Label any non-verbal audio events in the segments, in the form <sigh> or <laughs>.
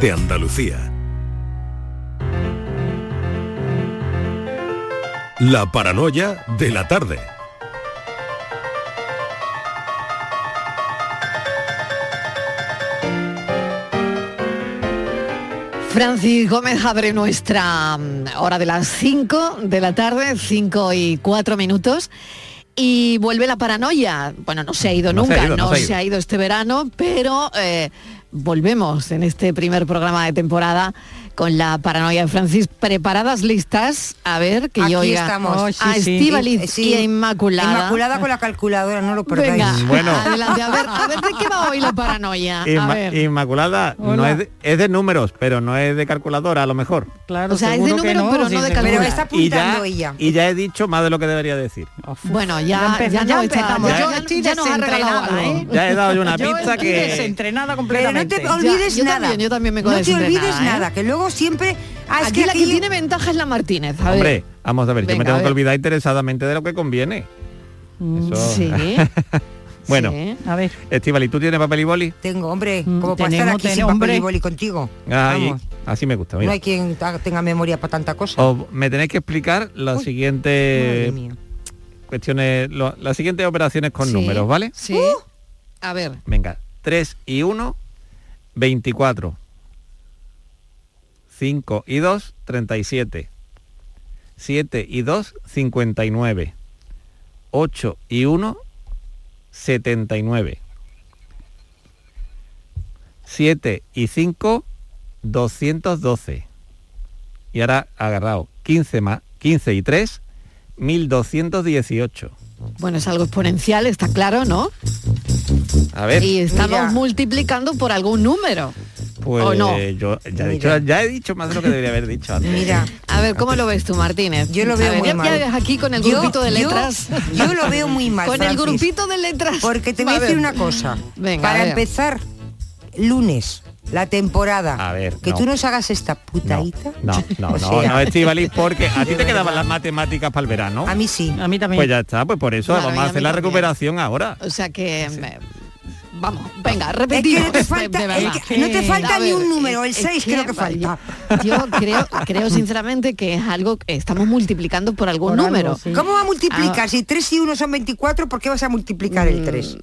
de Andalucía. La paranoia de la tarde. Francis Gómez abre nuestra mm, hora de las 5 de la tarde, 5 y 4 minutos. Y vuelve la paranoia. Bueno, no se ha ido No se ha nunca, ido, no, no se ha se, ido. ha ido este verano, pero eh, volvemos en este primer programa de temporada con la paranoia de Francis. ¿Preparadas, listas? A ver, que yo Aquí oiga estamos. a Oh, sí, sí. Estíbaliz Eh, sí. y a Inmaculada. Inmaculada con la calculadora, no lo perdáis. Venga, <laughs> Bueno. adelante, a ver, a ver de qué va hoy la paranoia. A Inma- ver. Inmaculada no es de, es de números, pero no es de calculadora a lo mejor. Claro, O sea, es de seguro que número, pero no de sí, calcular. Pero está Y ya, apuntando ella. y ya he dicho más de lo que debería decir. Bueno, Ya ya, ya, ya no empezamos. ya- Yo ya- estoy ya nos ha regalado algo. ¿eh? Ya he dado yo una Yo pizza estoy que... desentrenada Pero no completamente. te olvides yo nada. también, yo también me No te olvides ¿eh? nada, que luego siempre... Ah, es Aquí que la que tiene ventaja es la Martínez. A ver. Hombre, vamos a ver, yo Venga, me tengo que olvidar interesadamente de lo que conviene. Eso- Sí. <laughs> Bueno, Sí. A ver, Estivali, ¿tú tienes papel y boli? Tengo, hombre, Mm, como para estar aquí sin tenemos, papel y hombre. boli contigo. Ahí, Vamos, así me gusta. no hay quien tenga memoria para tanta cosa. Os- me tenéis que explicar las siguientes cuestiones, lo- las siguientes operaciones con Sí, números, ¿vale? Sí. A ver. Venga, 3 y 1, 24. 5 y 2, 37. 7 y 2, 59. 8 y 1, 79. 7 y 5, 212. Y ahora agarrado 15 más 15 y 3, 1218. Bueno, es algo exponencial, está claro, ¿no? A ver, Y estamos Mira. multiplicando por algún número. Pues ¿o no? yo ya he, dicho, ya he dicho más de lo que debería haber dicho antes. Mira, A ver, ¿cómo lo ves tú, Martínez? Yo lo veo ver, muy ya, mal. ya aquí con el Yo- grupito de letras. yo lo veo muy mal, <laughs> Con el grupito de letras. porque te voy a decir una cosa. Venga, para empezar, lunes, la temporada, A ver, que no. tú nos hagas esta No, putadita. no, no, O no, sea, no, porque a ti te <laughs> quedaban las matemáticas para el verano. A mí sí. a mí también. Pues ya está, pues por eso Claro, vamos a a hacer la también. recuperación ahora. O sea que... me- Vamos, venga, Es que repetimos. no te de- falta, es que no te falta ni un número, el es- 6 es creo que falta. Yo creo, creo sinceramente que es algo que estamos multiplicando por algún Por algo, número. sí. ¿Cómo va a multiplicar? Ah. Si 3 y 1 son 24, ¿por qué vas a multiplicar el 3?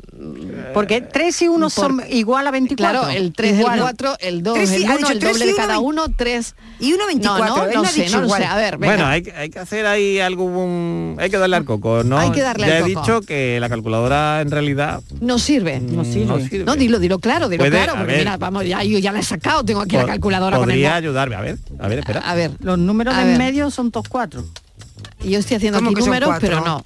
Porque 3 y 1 son Por- igual a 24. Claro, el 3, Igual. el 4, el 2, Tres y- el ha 1, dicho el tres doble y de uno cada uno, 3. Y 1 24, No, no, no sé, no sé. A ver, venga. Bueno, hay, que- hay que hacer ahí algún... Hay que darle al coco, ¿no? Hay que darle ya al he coco. dicho que la calculadora en realidad No sirve. No sirve. No sirve. No, dilo, dilo claro, dilo Puede- claro, porque mira, vamos, ya, yo ya la he sacado, tengo aquí la calculadora con el Podría ayudarme, a ver, a ver, espera. A ver, Los números de en medio son todos cuatro. yo estoy haciendo ¿Cómo aquí números, cuatro? pero no.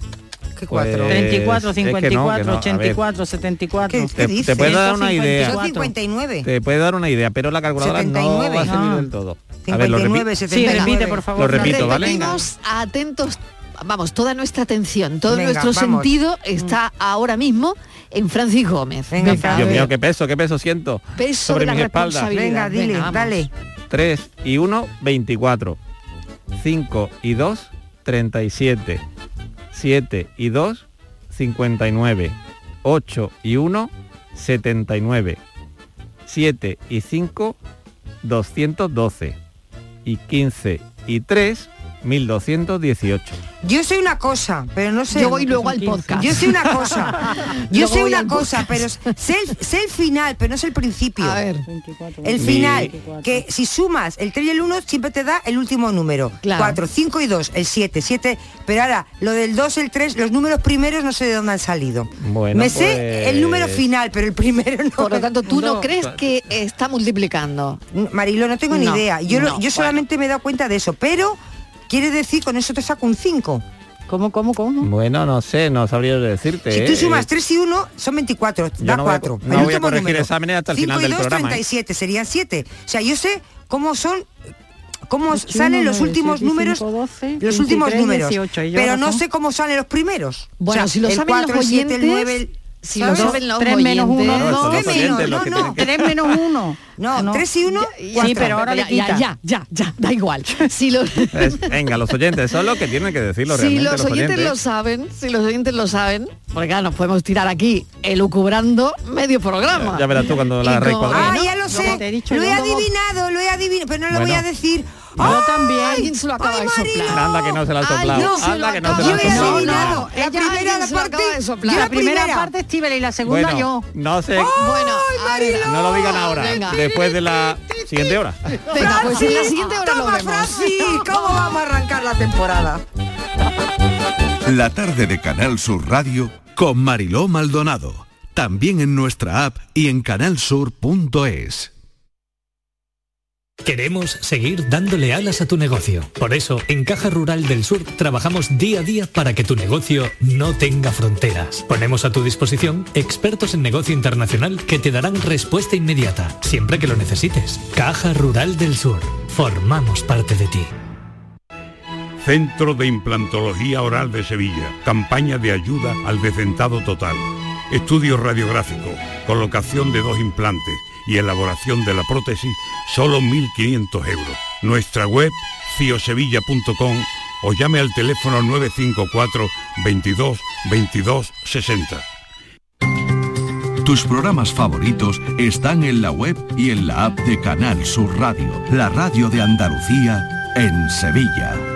¿Qué Pues, 4? 34, es que no, que 54, no, a ver. 84, 74. ¿Qué, Te- qué te dices? puedo dar una 154. idea. Son 59. Te puede dar una idea, pero la calculadora no 79. va a servir del todo. A ver, lo 59, repito. Sí, 79. repite, por favor. Lo repito. ¿vale? Repetimos, atentos, vamos, toda nuestra atención, todo Venga, nuestro vamos. sentido está ahora mismo en Francis Gómez. Venga, Dios mío, qué peso, qué peso siento peso sobre de la mis espaldas. responsabilidad. Venga, dile, Venga, dale. 3 y 1, 24. 5 y 2, 37. 7 y 2, 59. 8 y 1, 79. 7 y 5, 212. Y 15 y 3, 1218. Yo sé una cosa, pero no sé. Yo voy luego al podcast. Yo sé una cosa. <laughs> Yo sé voy una cosa, podcast. pero sé el, sé el final, pero no sé el principio. A ver, 24, El final, que si sumas el 3 y el 1 siempre te da el último número. Claro. 4, 5 y 2, el 7, 7. Pero ahora, lo del 2, el 3, los números primeros no sé de dónde han salido. Bueno, Me sé pues- el número final, pero el primero no. por lo tanto, ¿tú no, No. crees que está multiplicando? Marilo, no tengo ni No, idea. Yo, lo- no, yo solamente me he dado cuenta de eso, pero quiere decir con eso te saco un 5. ¿Cómo, cómo, cómo? Bueno, no sé, no sabría decirte. Si tú ¿eh? sumas 3 y 1 son 24, Yo da no voy a 4. no voy a corregir exámenes hasta el final y del 2, programa, ¿eh? 37, serían 7. O sea, yo sé cómo son cómo 8, salen 1, los 9, últimos 7, números 5, 12, los últimos 23, números 18, y yo pero no sé cómo salen los primeros Bueno, O sea, si lo el saben 4, los el 7, el oyentes, 9 el- Si lo ¿sabes? saben los Tres menos uno, No, dos. los ¿Qué oyentes menos? los No, no. que... Tres menos uno. <laughs> No, tres y uno, Sí, cuatro. pero ahora ya, ya, quita. ya, ya, ya, da igual. <laughs> Si lo- Es- venga, los oyentes son los que tienen que decirlo si realmente. los oyentes lo saben, si los oyentes lo saben, porque claro, nos podemos tirar aquí elucubrando medio programa. Ya, ya verás tú cuando Y la como- recuadremos. Ah, ya lo sé. te he dicho lo he adivinado, lo he adivinado, pero no lo Bueno. voy a decir. Yo ¡Ay! también. Alguien se lo acaba ¡Ay, de soplar. Anda que no se la soplado. no, Anda que no se la soplado. No, no, la primera la parte. soplar. La primera primera. parte Estíbal y la segunda Bueno, yo. no sé, Bueno, no lo digan ahora, Venga. después de la siguiente hora. venga, pues en la siguiente hora lo Toma, vemos. Francis, <laughs> ¿cómo vamos a arrancar la temporada? La tarde de Canal Sur Radio con Mariló Maldonado. También en nuestra app y en canalsur.es. Queremos seguir dándole alas a tu negocio. Por eso, en Caja Rural del Sur trabajamos día a día para que tu negocio no tenga fronteras. Ponemos a tu disposición expertos en negocio internacional que te darán respuesta inmediata, siempre que lo necesites. Caja Rural del Sur. Formamos parte de ti. Centro de Implantología Oral de Sevilla. Campaña de ayuda al decentado total. Estudio radiográfico, colocación de dos implantes y elaboración de la prótesis, solo 1.500 euros. Nuestra web, ciosevilla.com o llame al teléfono 954 22 22 60. Tus programas favoritos están en la web y en la app de Canal Sur Radio, la radio de Andalucía en Sevilla.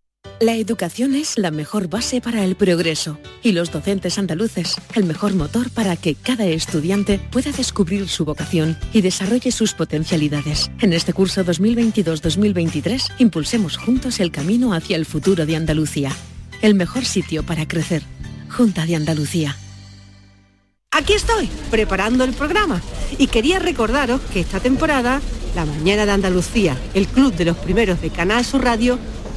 La educación es la mejor base para el progreso y los docentes andaluces el mejor motor para que cada estudiante pueda descubrir su vocación y desarrolle sus potencialidades. En este curso 2022-2023 impulsemos juntos el camino hacia el futuro de Andalucía. El mejor sitio para crecer. Junta de Andalucía. Aquí estoy, preparando el programa. Y quería recordaros que esta temporada, La Mañana de Andalucía, el club de los primeros de Canal Sur Radio,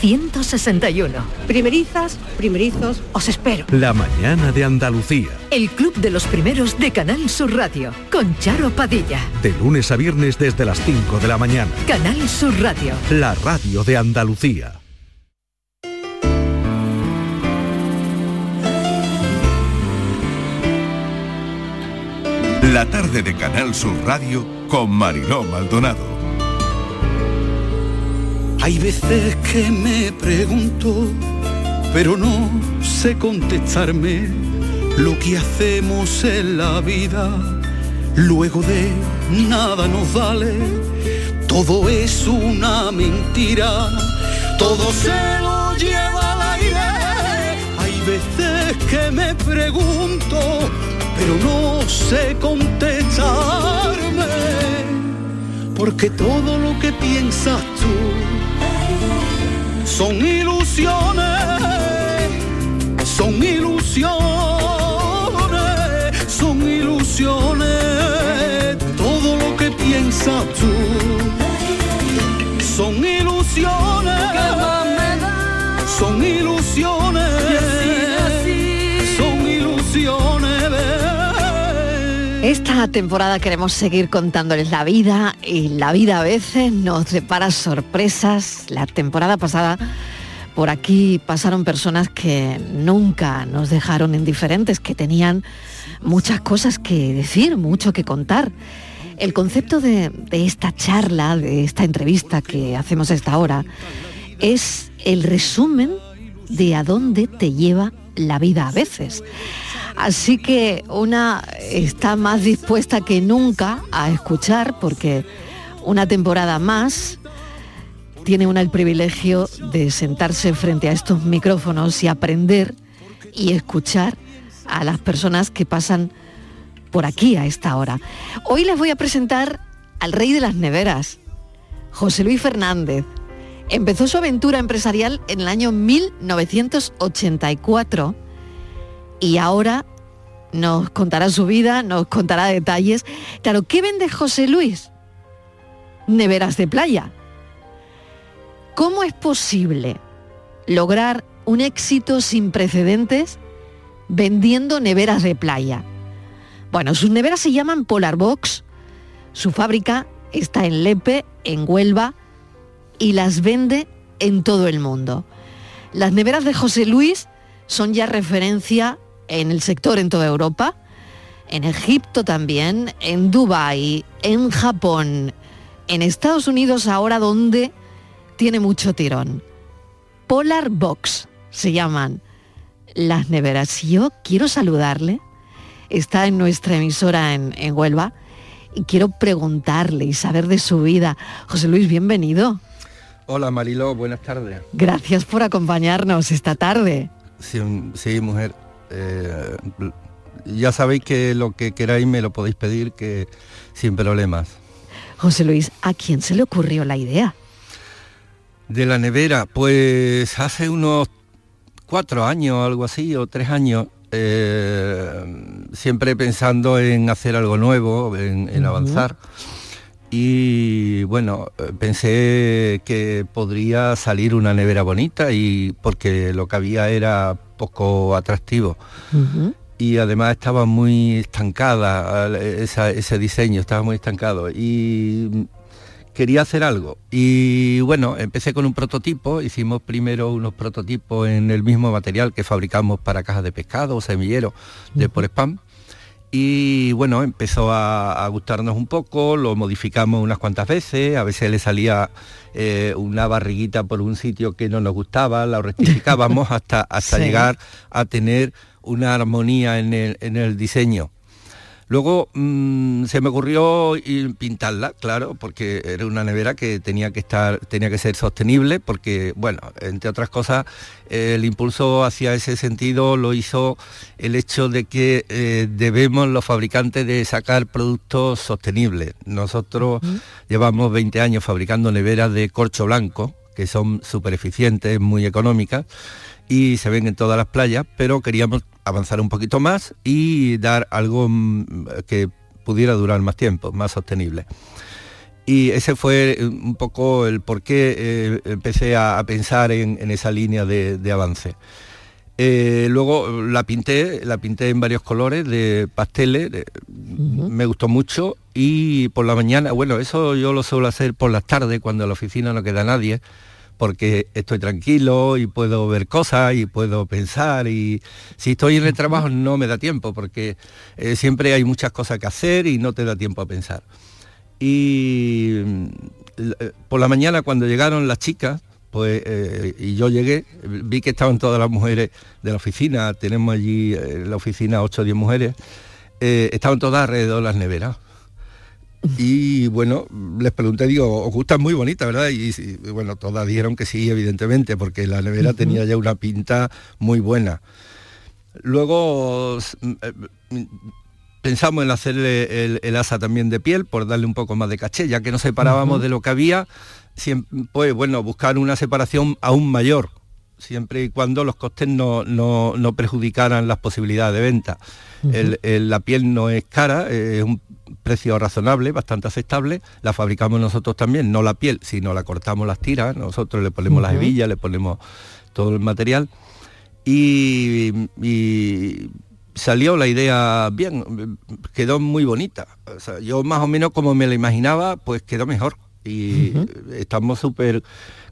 161. Primerizas, primerizos, os espero. La mañana de Andalucía. El club de los primeros de Canal Sur Radio con Charo Padilla. De lunes a viernes desde las 5 de la mañana. Canal Sur Radio. La radio de Andalucía. La tarde de Canal Sur Radio con Mariló Maldonado. Hay veces que me pregunto, pero no sé contestarme lo que hacemos en la vida. Luego de nada nos vale, todo es una mentira, todo se lo lleva al aire. Hay veces que me pregunto, pero no sé contestarme, porque todo lo que piensas tú son ilusiones, Esta temporada queremos seguir contándoles la vida y la vida a veces nos depara sorpresas. La temporada pasada por aquí pasaron personas que nunca nos dejaron indiferentes, que tenían muchas cosas que decir, mucho que contar. El concepto de, esta charla, de esta entrevista que hacemos a esta hora, es el resumen de a dónde te lleva la vida a veces. Así que una está más dispuesta que nunca a escuchar porque una temporada más tiene una el privilegio de sentarse frente a estos micrófonos y aprender y escuchar a las personas que pasan por aquí a esta hora. Hoy les voy a presentar al rey de las neveras, José Luis Fernández. Empezó su aventura empresarial en el año 1984 y ahora nos contará su vida, nos contará detalles. Claro, ¿qué vende José Luis? Neveras de playa. ¿Cómo es posible lograr un éxito sin precedentes vendiendo neveras de playa? Bueno, sus neveras se llaman Polar Box, su fábrica está en Lepe, en Huelva, y las vende en todo el mundo. Las neveras de José Luis son ya referencia en el sector en toda Europa, en Egipto también, en Dubái, en Japón, en Estados Unidos ahora donde tiene mucho tirón. Polar Box se llaman las neveras. Yo quiero saludarle, está en nuestra emisora en, en Huelva, y quiero preguntarle y saber de su vida. José Luis, bienvenido. Hola Mariló, buenas tardes. Gracias por acompañarnos esta tarde. Sí, sí mujer. Eh, ya sabéis que lo que queráis me lo podéis pedir, que sin problemas. José Luis, ¿a quién se le ocurrió la idea? De la nevera, pues hace unos cuatro años, algo así, o tres años, eh, siempre pensando en hacer algo nuevo, en, avanzar. Y bueno, pensé que podría salir una nevera bonita y porque lo que había era poco atractivo. Y además estaba muy estancada ese diseño, estaba muy estancado. Y quería hacer algo. Y bueno, empecé con un prototipo, hicimos primero unos prototipos en el mismo material que fabricamos para cajas de pescado o semillero de por spam. Y bueno, empezó a, gustarnos un poco, lo modificamos unas cuantas veces, a veces le salía eh, una barriguita por un sitio que no nos gustaba, la rectificábamos <laughs> hasta, hasta llegar a tener una armonía en el diseño. Luego mm, se me ocurrió pintarla, claro, porque era una nevera que tenía que estar, tenía que ser sostenible, porque, bueno, entre otras cosas, el impulso hacia ese sentido lo hizo el hecho de que eh, debemos los fabricantes de sacar productos sostenibles. Nosotros llevamos 20 años fabricando neveras de corcho blanco, que son súper eficientes, muy económicas y se ven en todas las playas, pero queríamos avanzar un poquito más y dar algo mm, que pudiera durar más tiempo, más sostenible. Y ese fue eh, un poco el por qué eh, empecé a, pensar en, esa línea de, avance. Eh, luego la pinté, la pinté en varios colores de pasteles, me gustó mucho y por la mañana, bueno, eso yo lo suelo hacer por las tardes cuando en la oficina no queda nadie, porque estoy tranquilo y puedo ver cosas y puedo pensar y si estoy en el trabajo no me da tiempo porque eh, siempre hay muchas cosas que hacer y no te da tiempo a pensar. Y mm, eh, por la mañana cuando llegaron las chicas, pues eh, y yo llegué, vi que estaban todas las mujeres de la oficina, tenemos allí en la oficina 8 o 10 mujeres, estaban todas alrededor de las neveras y bueno, les pregunté, digo, os gustan muy bonitas, ¿verdad? Y, bueno, todas dijeron que sí, evidentemente, porque la nevera tenía ya una pinta muy buena. Luego eh, pensamos en hacerle el, asa también de piel por darle un poco más de caché, ya que nos separábamos de lo que había, pues bueno, buscar una separación aún mayor, siempre y cuando los costes no, no, perjudicaran las posibilidades de venta. la piel no es cara, es un precio razonable, bastante aceptable, la fabricamos nosotros también, no la piel, sino la cortamos las tiras, nosotros le ponemos las hebillas, le ponemos todo el material y, salió la idea bien, quedó muy bonita. yo más o menos como me la imaginaba, pues quedó mejor. Y estamos súper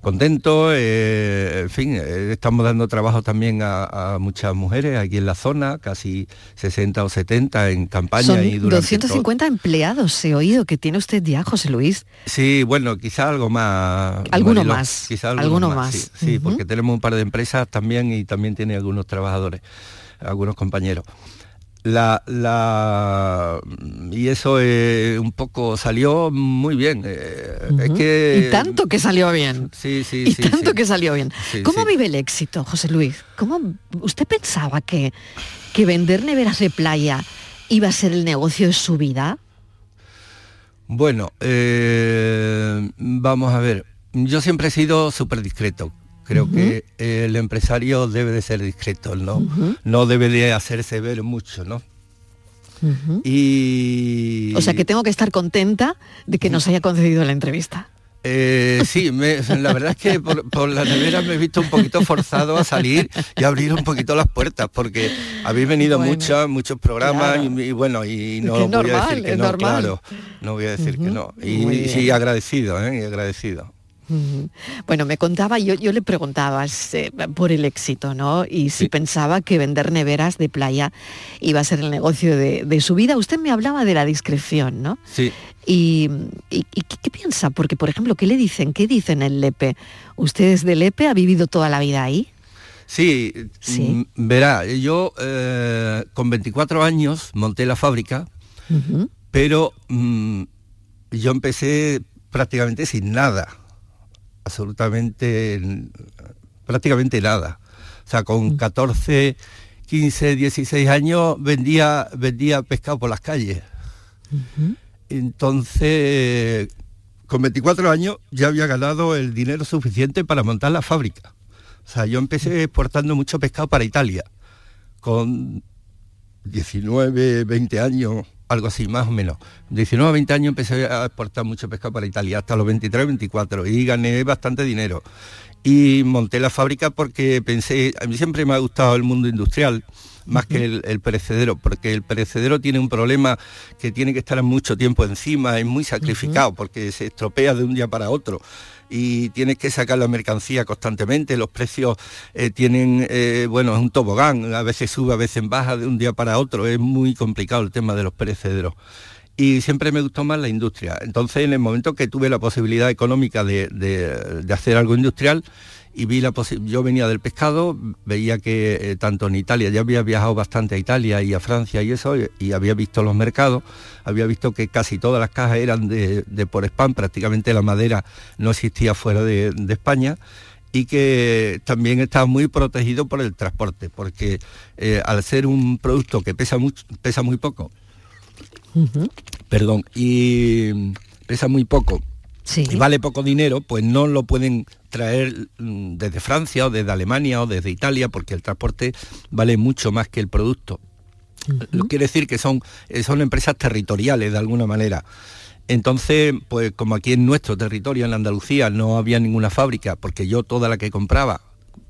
contentos, eh, en fin, eh, estamos dando trabajo también a, a muchas mujeres aquí en la zona, casi 60 o 70 en campaña Son y durante 250 empleados, he oído que tiene usted ya, José Luis. Sí, bueno, quizá algo más. Alguno Mariló, más, Quizá alguno más. sí, porque tenemos un par de empresas también y también tiene algunos trabajadores, algunos compañeros. La, la y eso eh, un poco salió muy bien. eh, Es que Y tanto que salió bien. Sí, sí, y sí, tanto que salió bien. ¿Cómo vive el éxito, José Luis? ¿Cómo usted pensaba que, que vender neveras de playa iba a ser el negocio de su vida? Bueno, eh, vamos a ver. Yo siempre he sido súper discreto. Creo que el empresario debe de ser discreto, ¿no? No debe de hacerse ver mucho, ¿no? Y... O sea que tengo que estar contenta de que nos haya concedido la entrevista. Eh, sí, me- la verdad es que por, por la nevera me he visto un poquito forzado a salir y abrir un poquito las puertas porque habéis venido Bueno, muchas, muchos programas claro. y, y bueno, y no voy a decir que no, normal. claro, no voy a decir que no. Y, y agradecido, ¿eh? Y agradecido. Bueno, me contaba, yo, yo le preguntaba eh, por el éxito, ¿no? Y si pensaba que vender neveras de playa iba a ser el negocio de, de su vida. Usted me hablaba de la discreción, ¿no? Sí. Y, y- y ¿qué, qué piensa? Porque, por ejemplo, ¿qué le dicen? ¿Qué dicen en Lepe? ¿Usted es de Lepe? ¿Ha vivido toda la vida ahí? Sí, mm, verá, yo eh, con 24 años monté la fábrica, pero mm, yo empecé prácticamente sin nada, absolutamente, prácticamente nada. O sea, con 14, 15, 16 años vendía, vendía pescado por las calles. Entonces, con 24 años ya había ganado el dinero suficiente para montar la fábrica. O sea, yo empecé exportando mucho pescado para Italia, con 19, 20 años, algo así, más o menos. 19, 20 años empecé a exportar mucho pescado para Italia, hasta los 23, 24, y gané bastante dinero. Y monté la fábrica porque pensé, a mí siempre me ha gustado el mundo industrial, más que el, el perecedero, porque el perecedero tiene un problema que tiene que estar mucho tiempo encima, es muy sacrificado, porque se estropea de un día para otro y tienes que sacar la mercancía constantemente, los precios eh, tienen, eh, bueno, es un tobogán, a veces sube, a veces baja de un día para otro, es muy complicado el tema de los perecederos. Y siempre me gustó más la industria. Entonces, en el momento que tuve la posibilidad económica de, de- de hacer algo industrial, y vi la yo venía del pescado, veía que eh, tanto en Italia, ya había viajado bastante a Italia y a Francia y eso, y, y había visto los mercados, había visto que casi todas las cajas eran de, de por spam, prácticamente la madera no existía fuera de, de España y que también estaba muy protegido por el transporte, porque eh, al ser un producto que pesa mucho, pesa muy poco, perdón, y pesa muy poco y vale poco dinero, pues no lo pueden traer mm, desde Francia o desde Alemania o desde Italia, porque el transporte vale mucho más que el producto. Quiere decir que son, eh, son empresas territoriales de alguna manera. Entonces, pues como aquí en nuestro territorio, en Andalucía, no había ninguna fábrica, porque yo toda la que compraba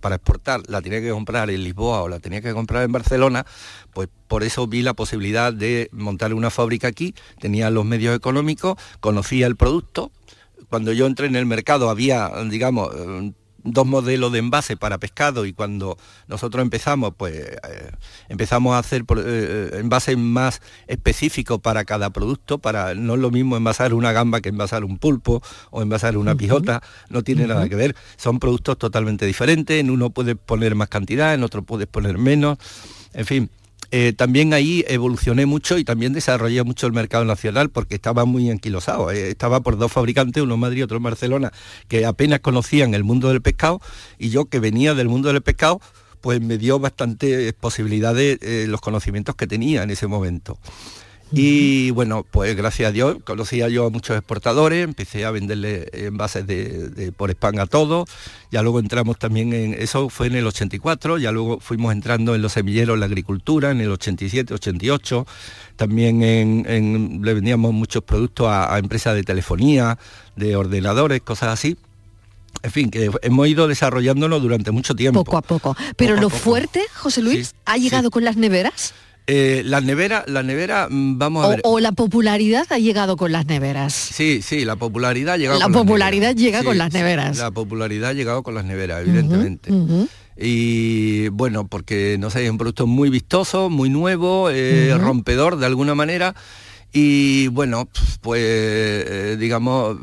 para exportar la tenía que comprar en Lisboa o la tenía que comprar en Barcelona, pues por eso vi la posibilidad de montar una fábrica aquí, tenía los medios económicos, conocía el producto. Cuando yo entré en el mercado había, digamos, eh, dos modelos de envase para pescado y cuando nosotros empezamos, pues eh, empezamos a hacer eh, envases más específicos para cada producto, para no es lo mismo envasar una gamba que envasar un pulpo o envasar una pijota, no tiene nada que ver, son productos totalmente diferentes, en uno puedes poner más cantidad, en otro puedes poner menos, en fin. Eh, también ahí evolucioné mucho y también desarrollé mucho el mercado nacional porque estaba muy anquilosado. eh, estaba por dos fabricantes, uno en Madrid y otro en Barcelona, que apenas conocían el mundo del pescado y yo que venía del mundo del pescado, pues me dio bastantes posibilidades eh, los conocimientos que tenía en ese momento. Y bueno, pues gracias a Dios conocía yo a muchos exportadores, empecé a venderle envases de, de por spam a todos, ya luego entramos también en, eso fue en el 84, ya luego fuimos entrando en los semilleros, en la agricultura, en el 87, 88, también en, en- le vendíamos muchos productos a, a empresas de telefonía, de ordenadores, cosas así. En fin, que hemos ido desarrollándonos durante mucho tiempo. Poco a poco. Pero Poco lo poco. fuerte, José Luis, ¿ha llegado con las neveras? Eh, la nevera, la nevera, mm, vamos a O, ver. o la popularidad ha llegado con las neveras. Sí, sí, la popularidad ha llegado La con las popularidad neveras. llega Sí, con las sí, neveras. La popularidad ha llegado con las neveras, evidentemente. Y bueno, porque no sé, es un producto muy vistoso, muy nuevo, eh, rompedor de alguna manera. Y bueno, pues eh, digamos,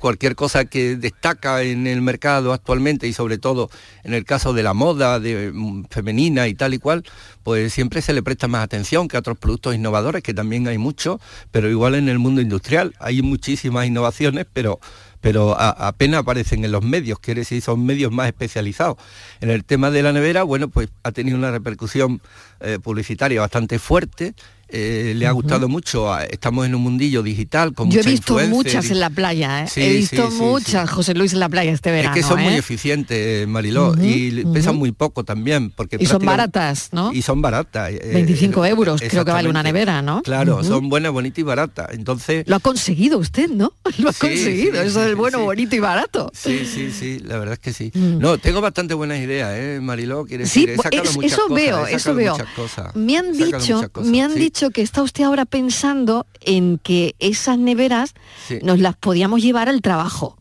cualquier cosa que destaca en el mercado actualmente y sobre todo en el caso de la moda mm, femenina y tal y cual, pues siempre se le presta más atención que a otros productos innovadores, que también hay muchos, pero igual en el mundo industrial hay muchísimas innovaciones, pero pero apenas aparecen en los medios, quiere decir, son medios más especializados. En el tema de la nevera, bueno, pues ha tenido una repercusión eh, publicitaria bastante fuerte, eh, le ha gustado mucho, estamos en un mundillo digital con Yo he visto muchas en la playa, ¿eh? Sí, he visto sí, sí, muchas, José Luis, en la playa este verano. es que son muy ¿eh? eficientes, Mariló, y pesan muy poco también. Porque Y son baratas, ¿no? Y son baratas. eh, 25 euros creo que vale una nevera, ¿no? Claro, son buenas, bonitas y baratas. Entonces, Lo ha conseguido usted, ¿no? <laughs> Lo ha conseguido, eso del bueno, bonito y barato. Sí, sí, sí, la verdad es que sí. Mm. No, tengo bastante buenas ideas, ¿eh, Mariló? Quiere Sí, decir, he sacado es- muchas eso cosas, veo, he eso veo. muchas cosas, Me han dicho, me han sí. Dicho que está usted ahora pensando en que esas neveras Sí. nos las podíamos llevar al trabajo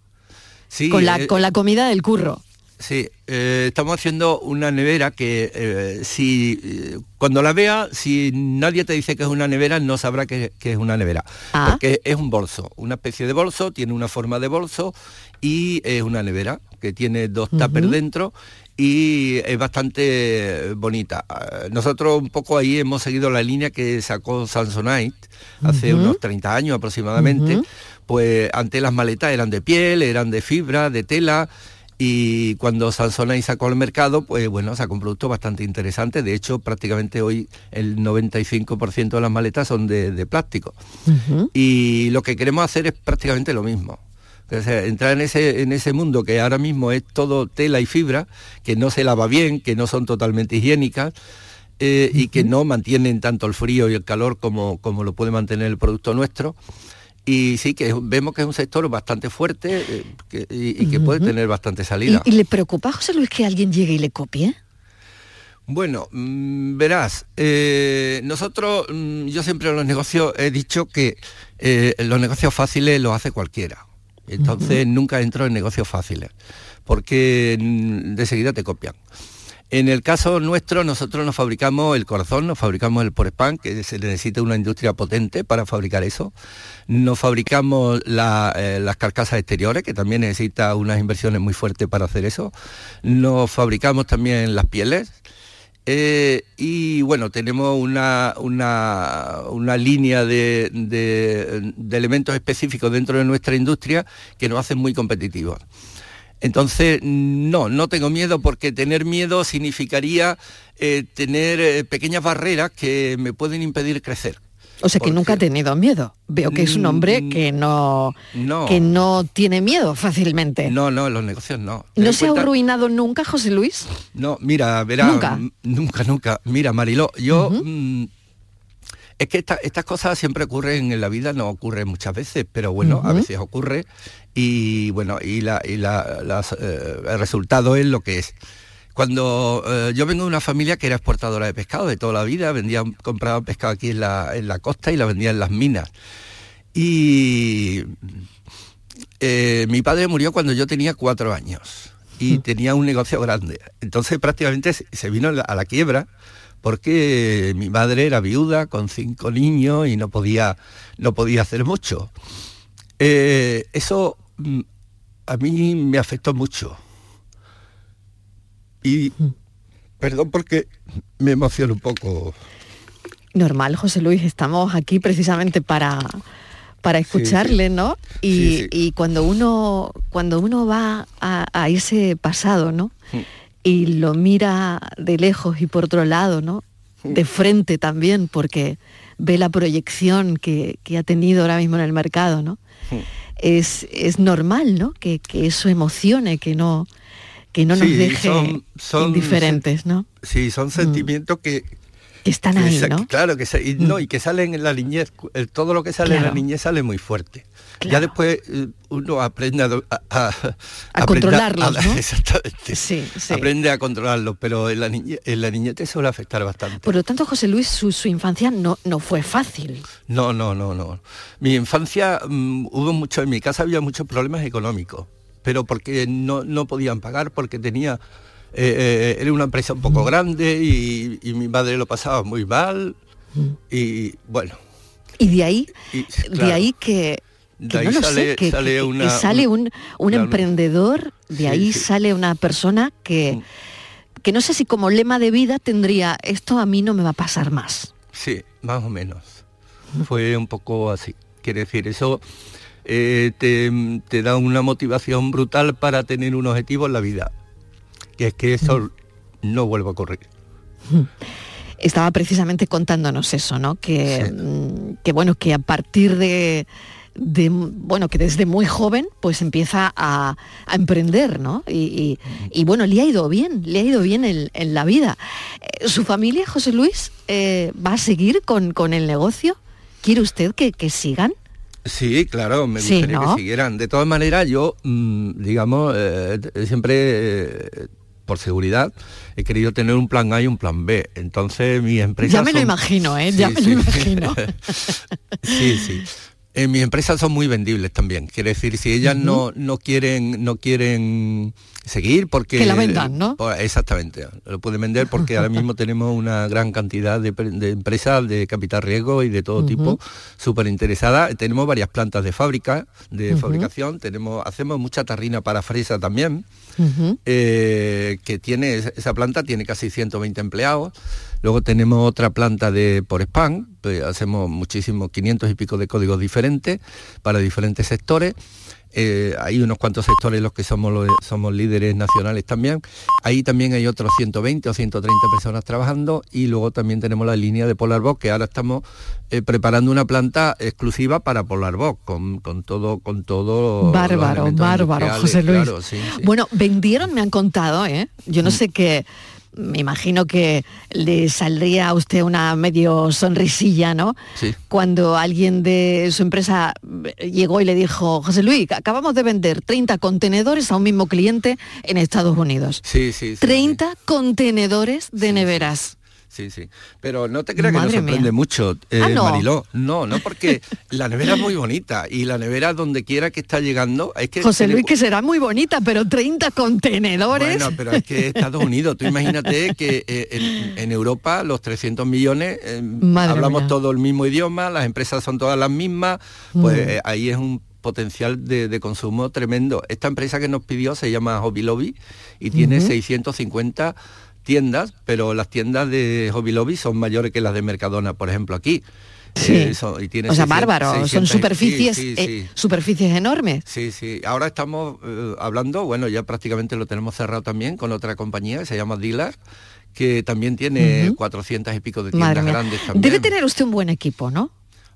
Sí, con la eh, con la comida del curro. Sí, eh, estamos haciendo una nevera que eh, si eh, cuando la vea, si nadie te dice que es una nevera, no sabrá que, que es una nevera. Ah. Porque es un bolso, una especie de bolso, tiene una forma de bolso y es una nevera que tiene dos tuppers Ujú. dentro y es bastante bonita. Ah, Nosotros un poco ahí hemos seguido la línea que sacó Samsonite hace unos 30 años aproximadamente. Pues antes las maletas eran de piel, eran de fibra, de tela y cuando Samsonite sacó al mercado, pues bueno, sacó un producto bastante interesante. De hecho, prácticamente hoy el 95% de las maletas son de, de plástico. Y lo que queremos hacer es prácticamente lo mismo. O sea, entrar en ese, en ese mundo que ahora mismo es todo tela y fibra, que no se lava bien, que no son totalmente higiénicas eh, y que no mantienen tanto el frío y el calor como, como lo puede mantener el producto nuestro. Y sí, que vemos que es un sector bastante fuerte eh, que- y, y que puede tener bastante ¿Y, salida. y le preocupa, José Luis, que alguien llegue y le copie? Bueno, mm, verás, eh, nosotros, mm, yo siempre en los negocios he dicho que los negocios fáciles los hace cualquiera. Entonces nunca entro en negocios fáciles, porque mm, de seguida te copian. En el caso nuestro, nosotros nos fabricamos el corazón, nos fabricamos el porespán, que se necesita una industria potente para fabricar eso. Nos fabricamos la, eh, las carcasas exteriores, que también necesita unas inversiones muy fuertes para hacer eso. Nos fabricamos también las pieles. Eh, y bueno, tenemos una, una, una línea de, de- elementos específicos dentro de nuestra industria que nos hacen muy competitivos. Entonces, no, no tengo miedo porque tener miedo significaría eh, tener eh, pequeñas barreras que me pueden impedir crecer. O sea que nunca ha tenido miedo. Veo que es un hombre que no, Mm, No. que no tiene miedo fácilmente. No, no, en los negocios no. Ten ¿No se ha arruinado nunca, José Luis? No, mira, verá. Nunca. m- Nunca, nunca. Mira, Mariló, yo. mm, es que esta- estas cosas siempre ocurren en la vida, no ocurren muchas veces, pero bueno, a veces ocurre y bueno, y, la, y la- las, eh, el resultado es lo que es. Cuando eh, yo vengo de una familia que era exportadora de pescado de toda la vida, vendían, compraban pescado aquí en la, en la costa y la vendían en las minas. Y eh, mi padre murió cuando yo tenía cuatro años y tenía un negocio grande. Entonces prácticamente se- vino a la- a la quiebra porque mi madre era viuda con cinco niños y no podía, no podía hacer mucho. Eh, eso mm, a mí me afectó mucho. Y perdón porque me emociono un poco. Normal, José Luis, estamos aquí precisamente para, para escucharle, ¿no? Y, Sí, sí. y cuando uno cuando uno va a, a ese pasado, ¿no? Mm. Y lo mira de lejos y por otro lado, ¿no? Mm. De frente también, porque ve la proyección que, que ha tenido ahora mismo en el mercado, ¿no? Mm. Es, es normal, ¿no? Que, que eso emocione, que no, que no nos Sí, deje son- son- indiferentes, ¿no? Sí, son sentimientos que, están ahí, ¿no? Claro, que se- y, no, y que salen en la niñez, el- todo lo que sale en la niñez sale muy fuerte. Ya después eh, uno aprende a, a, a- ¿no? <laughs> Exactamente. Sí, sí. Aprende a controlarlos, pero en la, niñez, en la niñez te suele afectar bastante. Por lo tanto, José Luis, su, su infancia no, no fue fácil. No, no, no, no. Mi infancia mm, hubo mucho, en mi casa había muchos problemas económicos, pero porque no, no podían pagar, porque tenía, eh, eh, era una empresa un poco grande y, y mi madre lo pasaba muy mal y bueno. Y de ahí, y, de ahí que, de ahí no lo sale- sé, que, sale que- que una- sale un, un Claro. emprendedor, de Sí, ahí sí. sale una persona que, que no sé si como lema de vida tendría, esto a mí no me va a pasar más. Sí, más o menos. Fue un poco así. Quiere decir, eso eh, te, te da una motivación brutal para tener un objetivo en la vida. Que es que eso no vuelva a ocurrir. Estaba precisamente contándonos eso, ¿no? Que, mm, que bueno, que a partir de, de, bueno, que desde muy joven pues empieza a, a emprender, ¿no? Y, y- y, bueno, le ha ido bien, le ha ido bien en, en la vida. Eh, ¿Su familia, José Luis, eh, va a seguir con, con el negocio? ¿Quiere usted que, que sigan? Sí, claro, me Sí, gustaría ¿no? que siguieran. De todas maneras, yo, mm, digamos, eh, siempre, eh, por seguridad, he querido tener un plan A y un plan B. Entonces, mi empresa... Ya me lo imagino, ¿eh? Ya me lo imagino. <laughs> sí, sí. Eh, mis empresas son muy vendibles también. Quiere decir, si ellas no, no quieren no quieren seguir porque Que la vendan, ¿no? Pues, exactamente. Lo pueden vender porque ahora mismo <laughs> tenemos una gran cantidad de, de empresas de capital riesgo y de todo tipo súper interesadas. Tenemos varias plantas de fábrica, de fabricación. Tenemos hacemos mucha tarrina para fresa también eh, que tiene esa planta tiene casi 120 empleados. Luego tenemos otra planta de por spam, pues hacemos muchísimos 500 y pico de códigos diferentes para diferentes sectores. Eh, hay unos cuantos sectores en los que somos los- somos líderes nacionales también. Ahí también hay otros 120 o 130 personas trabajando y luego también tenemos la línea de Polar Box que ahora estamos eh, preparando una planta exclusiva para Polar Box con, con todo con todo Bárbaro, bárbaro, José Luis. claro, sí, sí. Bueno, vendieron, me han contado, ¿eh? Yo Mm. no sé qué, me imagino que le saldría a usted una medio sonrisilla, ¿no? Sí. Cuando alguien de su empresa eh, llegó y le dijo, José Luis, acabamos de vender 30 contenedores a un mismo cliente en Estados Unidos. Sí, sí, sí. 30 contenedores de neveras. Sí, sí. Pero no te creas que nos sorprende mía. mucho, eh, Ah, no. Mariló. No, no, porque la nevera es muy bonita y la nevera donde quiera que está llegando es que... José Luis, que será muy bonita, pero 30 contenedores. Bueno, pero es que Estados Unidos, tú imagínate que eh, en, en Europa los 300 millones eh, hablamos mía. todo el mismo idioma, las empresas son todas las mismas, pues Mm. eh, ahí es un potencial de, de consumo tremendo. Esta empresa que nos pidió se llama Hobby Lobby y tiene Ujú. 650 tiendas, pero las tiendas de Hobby Lobby son mayores que las de Mercadona, por ejemplo, aquí. Sí. Eh, son- y tiene o sea, 600, bárbaro, son 600 superficies, sí, sí, eh, superficies enormes. Sí, sí. Ahora estamos eh, hablando, bueno, ya prácticamente lo tenemos cerrado también con otra compañía que se llama Dealer, que también tiene Ujú. 400 y pico de tiendas grandes también. Debe tener usted un buen equipo, ¿no?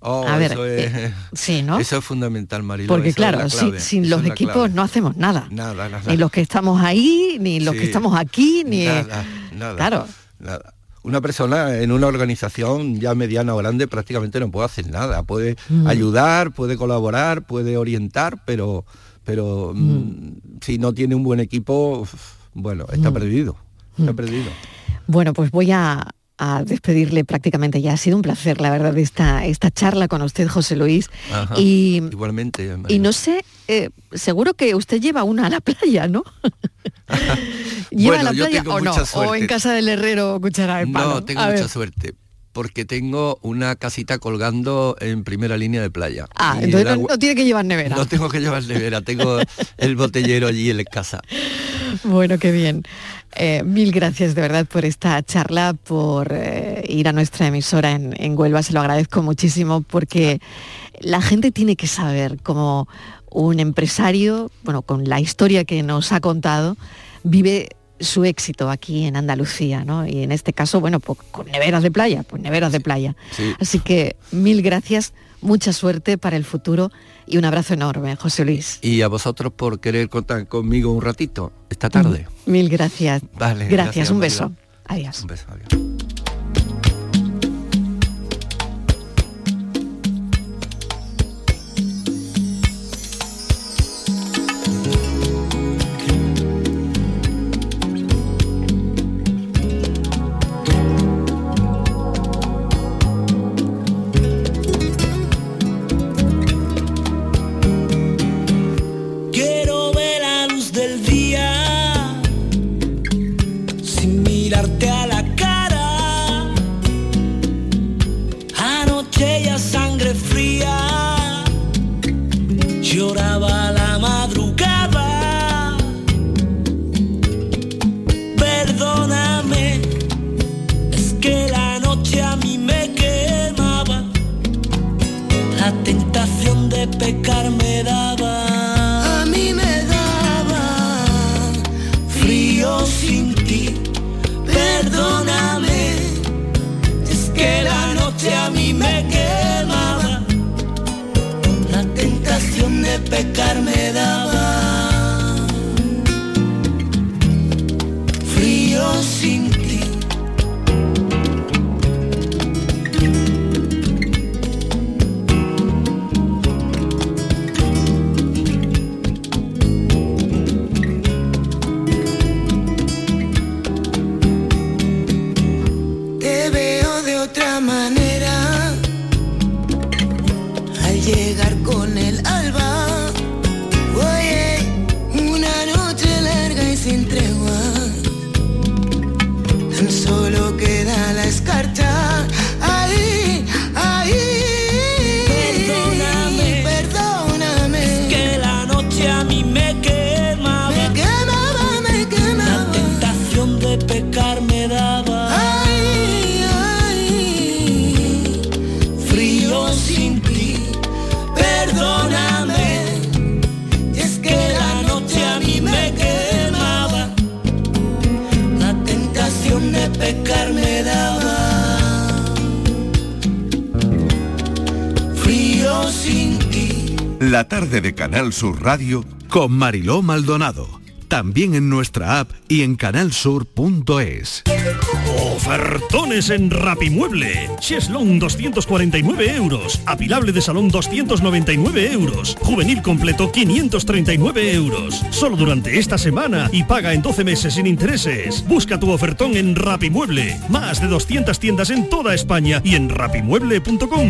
Oh, A ver, eso es, eh, sí, ¿no? Eso es fundamental, Marilo. Porque es claro, sin, los es equipos no hacemos nada. Nada, nada. Ni los que estamos ahí, ni los que estamos aquí, ni... Nada, nada. Claro. Nada. Una persona en una organización ya mediana o grande prácticamente no puede hacer nada. Puede Mm. ayudar, puede colaborar, puede orientar, pero, pero mm, si no tiene un buen equipo, bueno, está Mm. perdido. Está perdido. Bueno, pues voy a, a despedirle prácticamente ya. Ha sido un placer, la verdad, esta, esta charla con usted, José Luis. Ajá. Y, Igualmente. y no sé, eh, seguro que usted lleva una a la playa, ¿no? <laughs> ¿Lleva Bueno, a la yo playa tengo o no? O en casa del herrero cuchara de palo. No, tengo A mucha ver. suerte. Porque tengo una casita colgando en primera línea de playa. Ah, entonces no tiene que llevar nevera. No tengo que llevar nevera, tengo el botellero allí en la casa. <laughs> Bueno, qué bien. Eh, mil gracias de verdad por esta charla, por eh, ir a nuestra emisora en, en Huelva. Se lo agradezco muchísimo porque la gente tiene que saber cómo un empresario, bueno, con la historia que nos ha contado, vive su éxito aquí en Andalucía, ¿no? Y en este caso, bueno, pues con neveras de playa, pues neveras de playa. Sí. Así que mil gracias, mucha suerte para el futuro y un abrazo enorme, José Luis. Y a vosotros por querer contar conmigo un ratito esta tarde. Mil gracias. Vale. Gracias, un Marilo. beso. Adiós. Un beso, adiós. Pecar me daba. A mí me daba frío sin ti. Perdóname, es que la noche a mí me quemaba. La tentación de pecar me daba. La tarde de Canal Sur Radio con Mariló Maldonado. También en nuestra app y en canalsur.es. Ofertones en Rapimueble. Cheslong 249 euros. Apilable de salón 299 euros. Juvenil completo 539 euros. Solo durante esta semana y paga en 12 meses sin intereses. Busca tu ofertón en Rapimueble. Más de 200 tiendas en toda España y en rapimueble.com.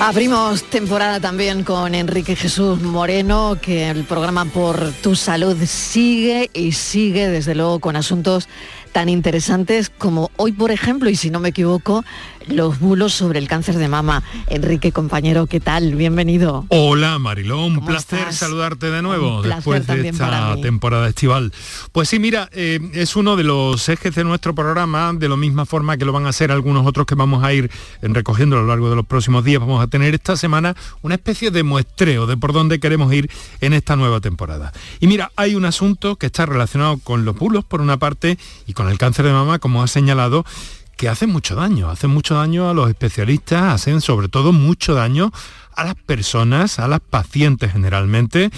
Abrimos temporada también con Enrique Jesús Moreno, que el programa Por tu Salud sigue y sigue, desde luego, con asuntos tan interesantes como hoy, por ejemplo, y si no me equivoco, los bulos sobre el cáncer de mama. Enrique, compañero, ¿qué tal? Bienvenido. Hola Mariló, un placer estás? saludarte de nuevo después de esta temporada estival. Pues sí, mira, eh, es uno de los ejes de nuestro programa, de la misma forma que lo van a hacer algunos otros que vamos a ir eh, recogiendo a lo largo de los próximos días. Vamos a tener esta semana una especie de muestreo de por dónde queremos ir en esta nueva temporada. Y mira, hay un asunto que está relacionado con los bulos por una parte y con el cáncer de mama, como ha señalado, que hacen mucho daño, hacen mucho daño a los especialistas, hacen sobre todo mucho daño a las personas, a las pacientes generalmente,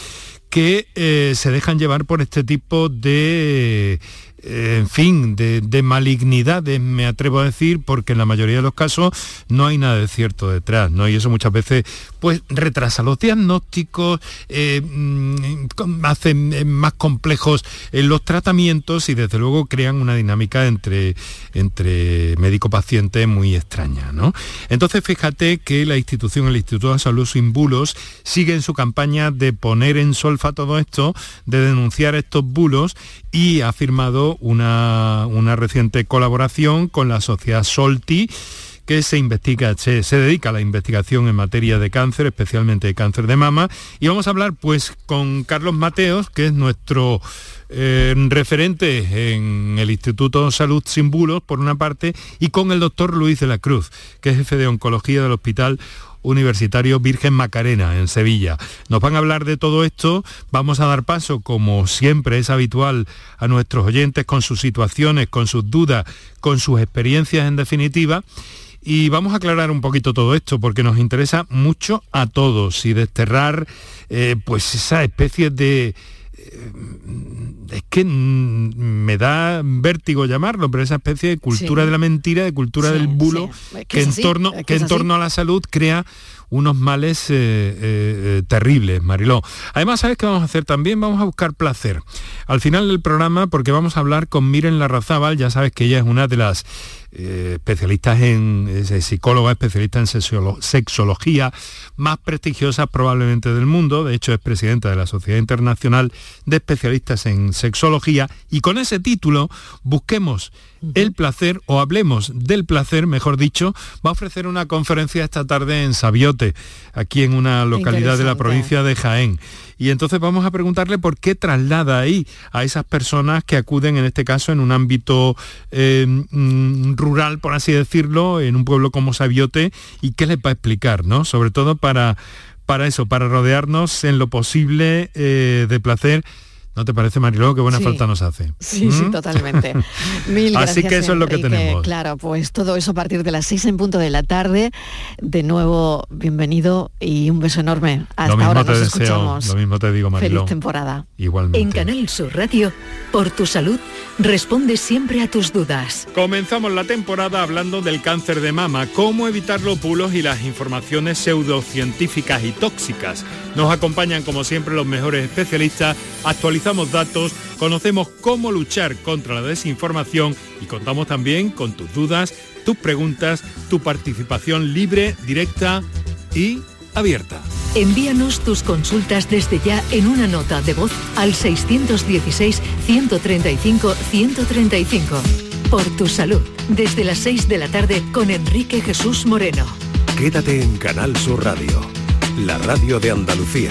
que eh, se dejan llevar por este tipo de, en fin, de, de malignidades, me atrevo a decir, porque en la mayoría de los casos no hay nada de cierto detrás, ¿no? Y eso muchas veces, pues, retrasa los diagnósticos, eh, mm, hacen eh, más complejos eh, los tratamientos y desde luego crean una dinámica entre, entre médico-paciente muy extraña, ¿no? Entonces fíjate que la institución, el Instituto de Salud Sin Bulos, sigue en su campaña de poner en solfa todo esto, de denunciar estos bulos y ha firmado una, una reciente colaboración con la sociedad Solti, que se investiga, se, se dedica a la investigación en materia de cáncer, especialmente de cáncer de mama. Y vamos a hablar pues con Carlos Mateos, que es nuestro eh, referente en el Instituto Salud Sin Bulos, por una parte, y con el doctor Luis de la Cruz, que es jefe de oncología del Hospital Universitario Virgen Macarena en Sevilla. Nos van a hablar de todo esto, vamos a dar paso, como siempre es habitual, a nuestros oyentes con sus situaciones, con sus dudas, con sus experiencias en definitiva. Y vamos a aclarar un poquito todo esto porque nos interesa mucho a todos y desterrar eh, pues esa especie de, eh, es que me da vértigo llamarlo, pero esa especie de cultura Sí. de la mentira, de cultura Sí, del bulo, sí. Es que en así, torno, es que que es en así. torno a la salud crea unos males eh, eh, eh, terribles, Mariló. Además, ¿sabes qué vamos a hacer también? Vamos a buscar placer. Al final del programa, porque vamos a hablar con Miren Larrazábal, ya sabes que ella es una de las eh, especialistas en eh, psicóloga, especialista en sexolo- sexología, más prestigiosas probablemente del mundo. De hecho, es presidenta de la Sociedad Internacional de Especialistas en Sexología. Y con ese título, busquemos el placer o hablemos del placer, mejor dicho, va a ofrecer una conferencia esta tarde en Sabiote, aquí en una localidad de la provincia de Jaén. Y entonces vamos a preguntarle por qué traslada ahí a esas personas que acuden, en este caso, en un ámbito eh, mm, rural, por así decirlo, en un pueblo como Sabiote, y qué les va a explicar, ¿no? Sobre todo para, para eso, para rodearnos en lo posible eh, de placer. ¿No te parece, Mariló? Qué buena Sí. falta nos hace. Sí, sí, ¿Mm? totalmente. <laughs> Mil Así gracias, que eso es lo que tenemos. Claro, pues todo eso a partir de las seis en punto de la tarde. De nuevo, bienvenido y un beso enorme. Hasta lo mismo ahora te nos deseo, escuchamos. lo mismo te digo, Mariló. Feliz temporada. Igualmente. En Canal Sur Radio, por tu salud, responde siempre a tus dudas. Comenzamos la temporada hablando del cáncer de mama, cómo evitar los bulos y las informaciones pseudocientíficas y tóxicas. Nos acompañan como siempre los mejores especialistas, actualizamos datos, conocemos cómo luchar contra la desinformación y contamos también con tus dudas, tus preguntas, tu participación libre, directa y abierta. Envíanos tus consultas desde ya en una nota de voz al 616-135-135. Por tu salud, desde las 6 de la tarde con Enrique Jesús Moreno. Quédate en Canal Sur Radio, la radio de Andalucía.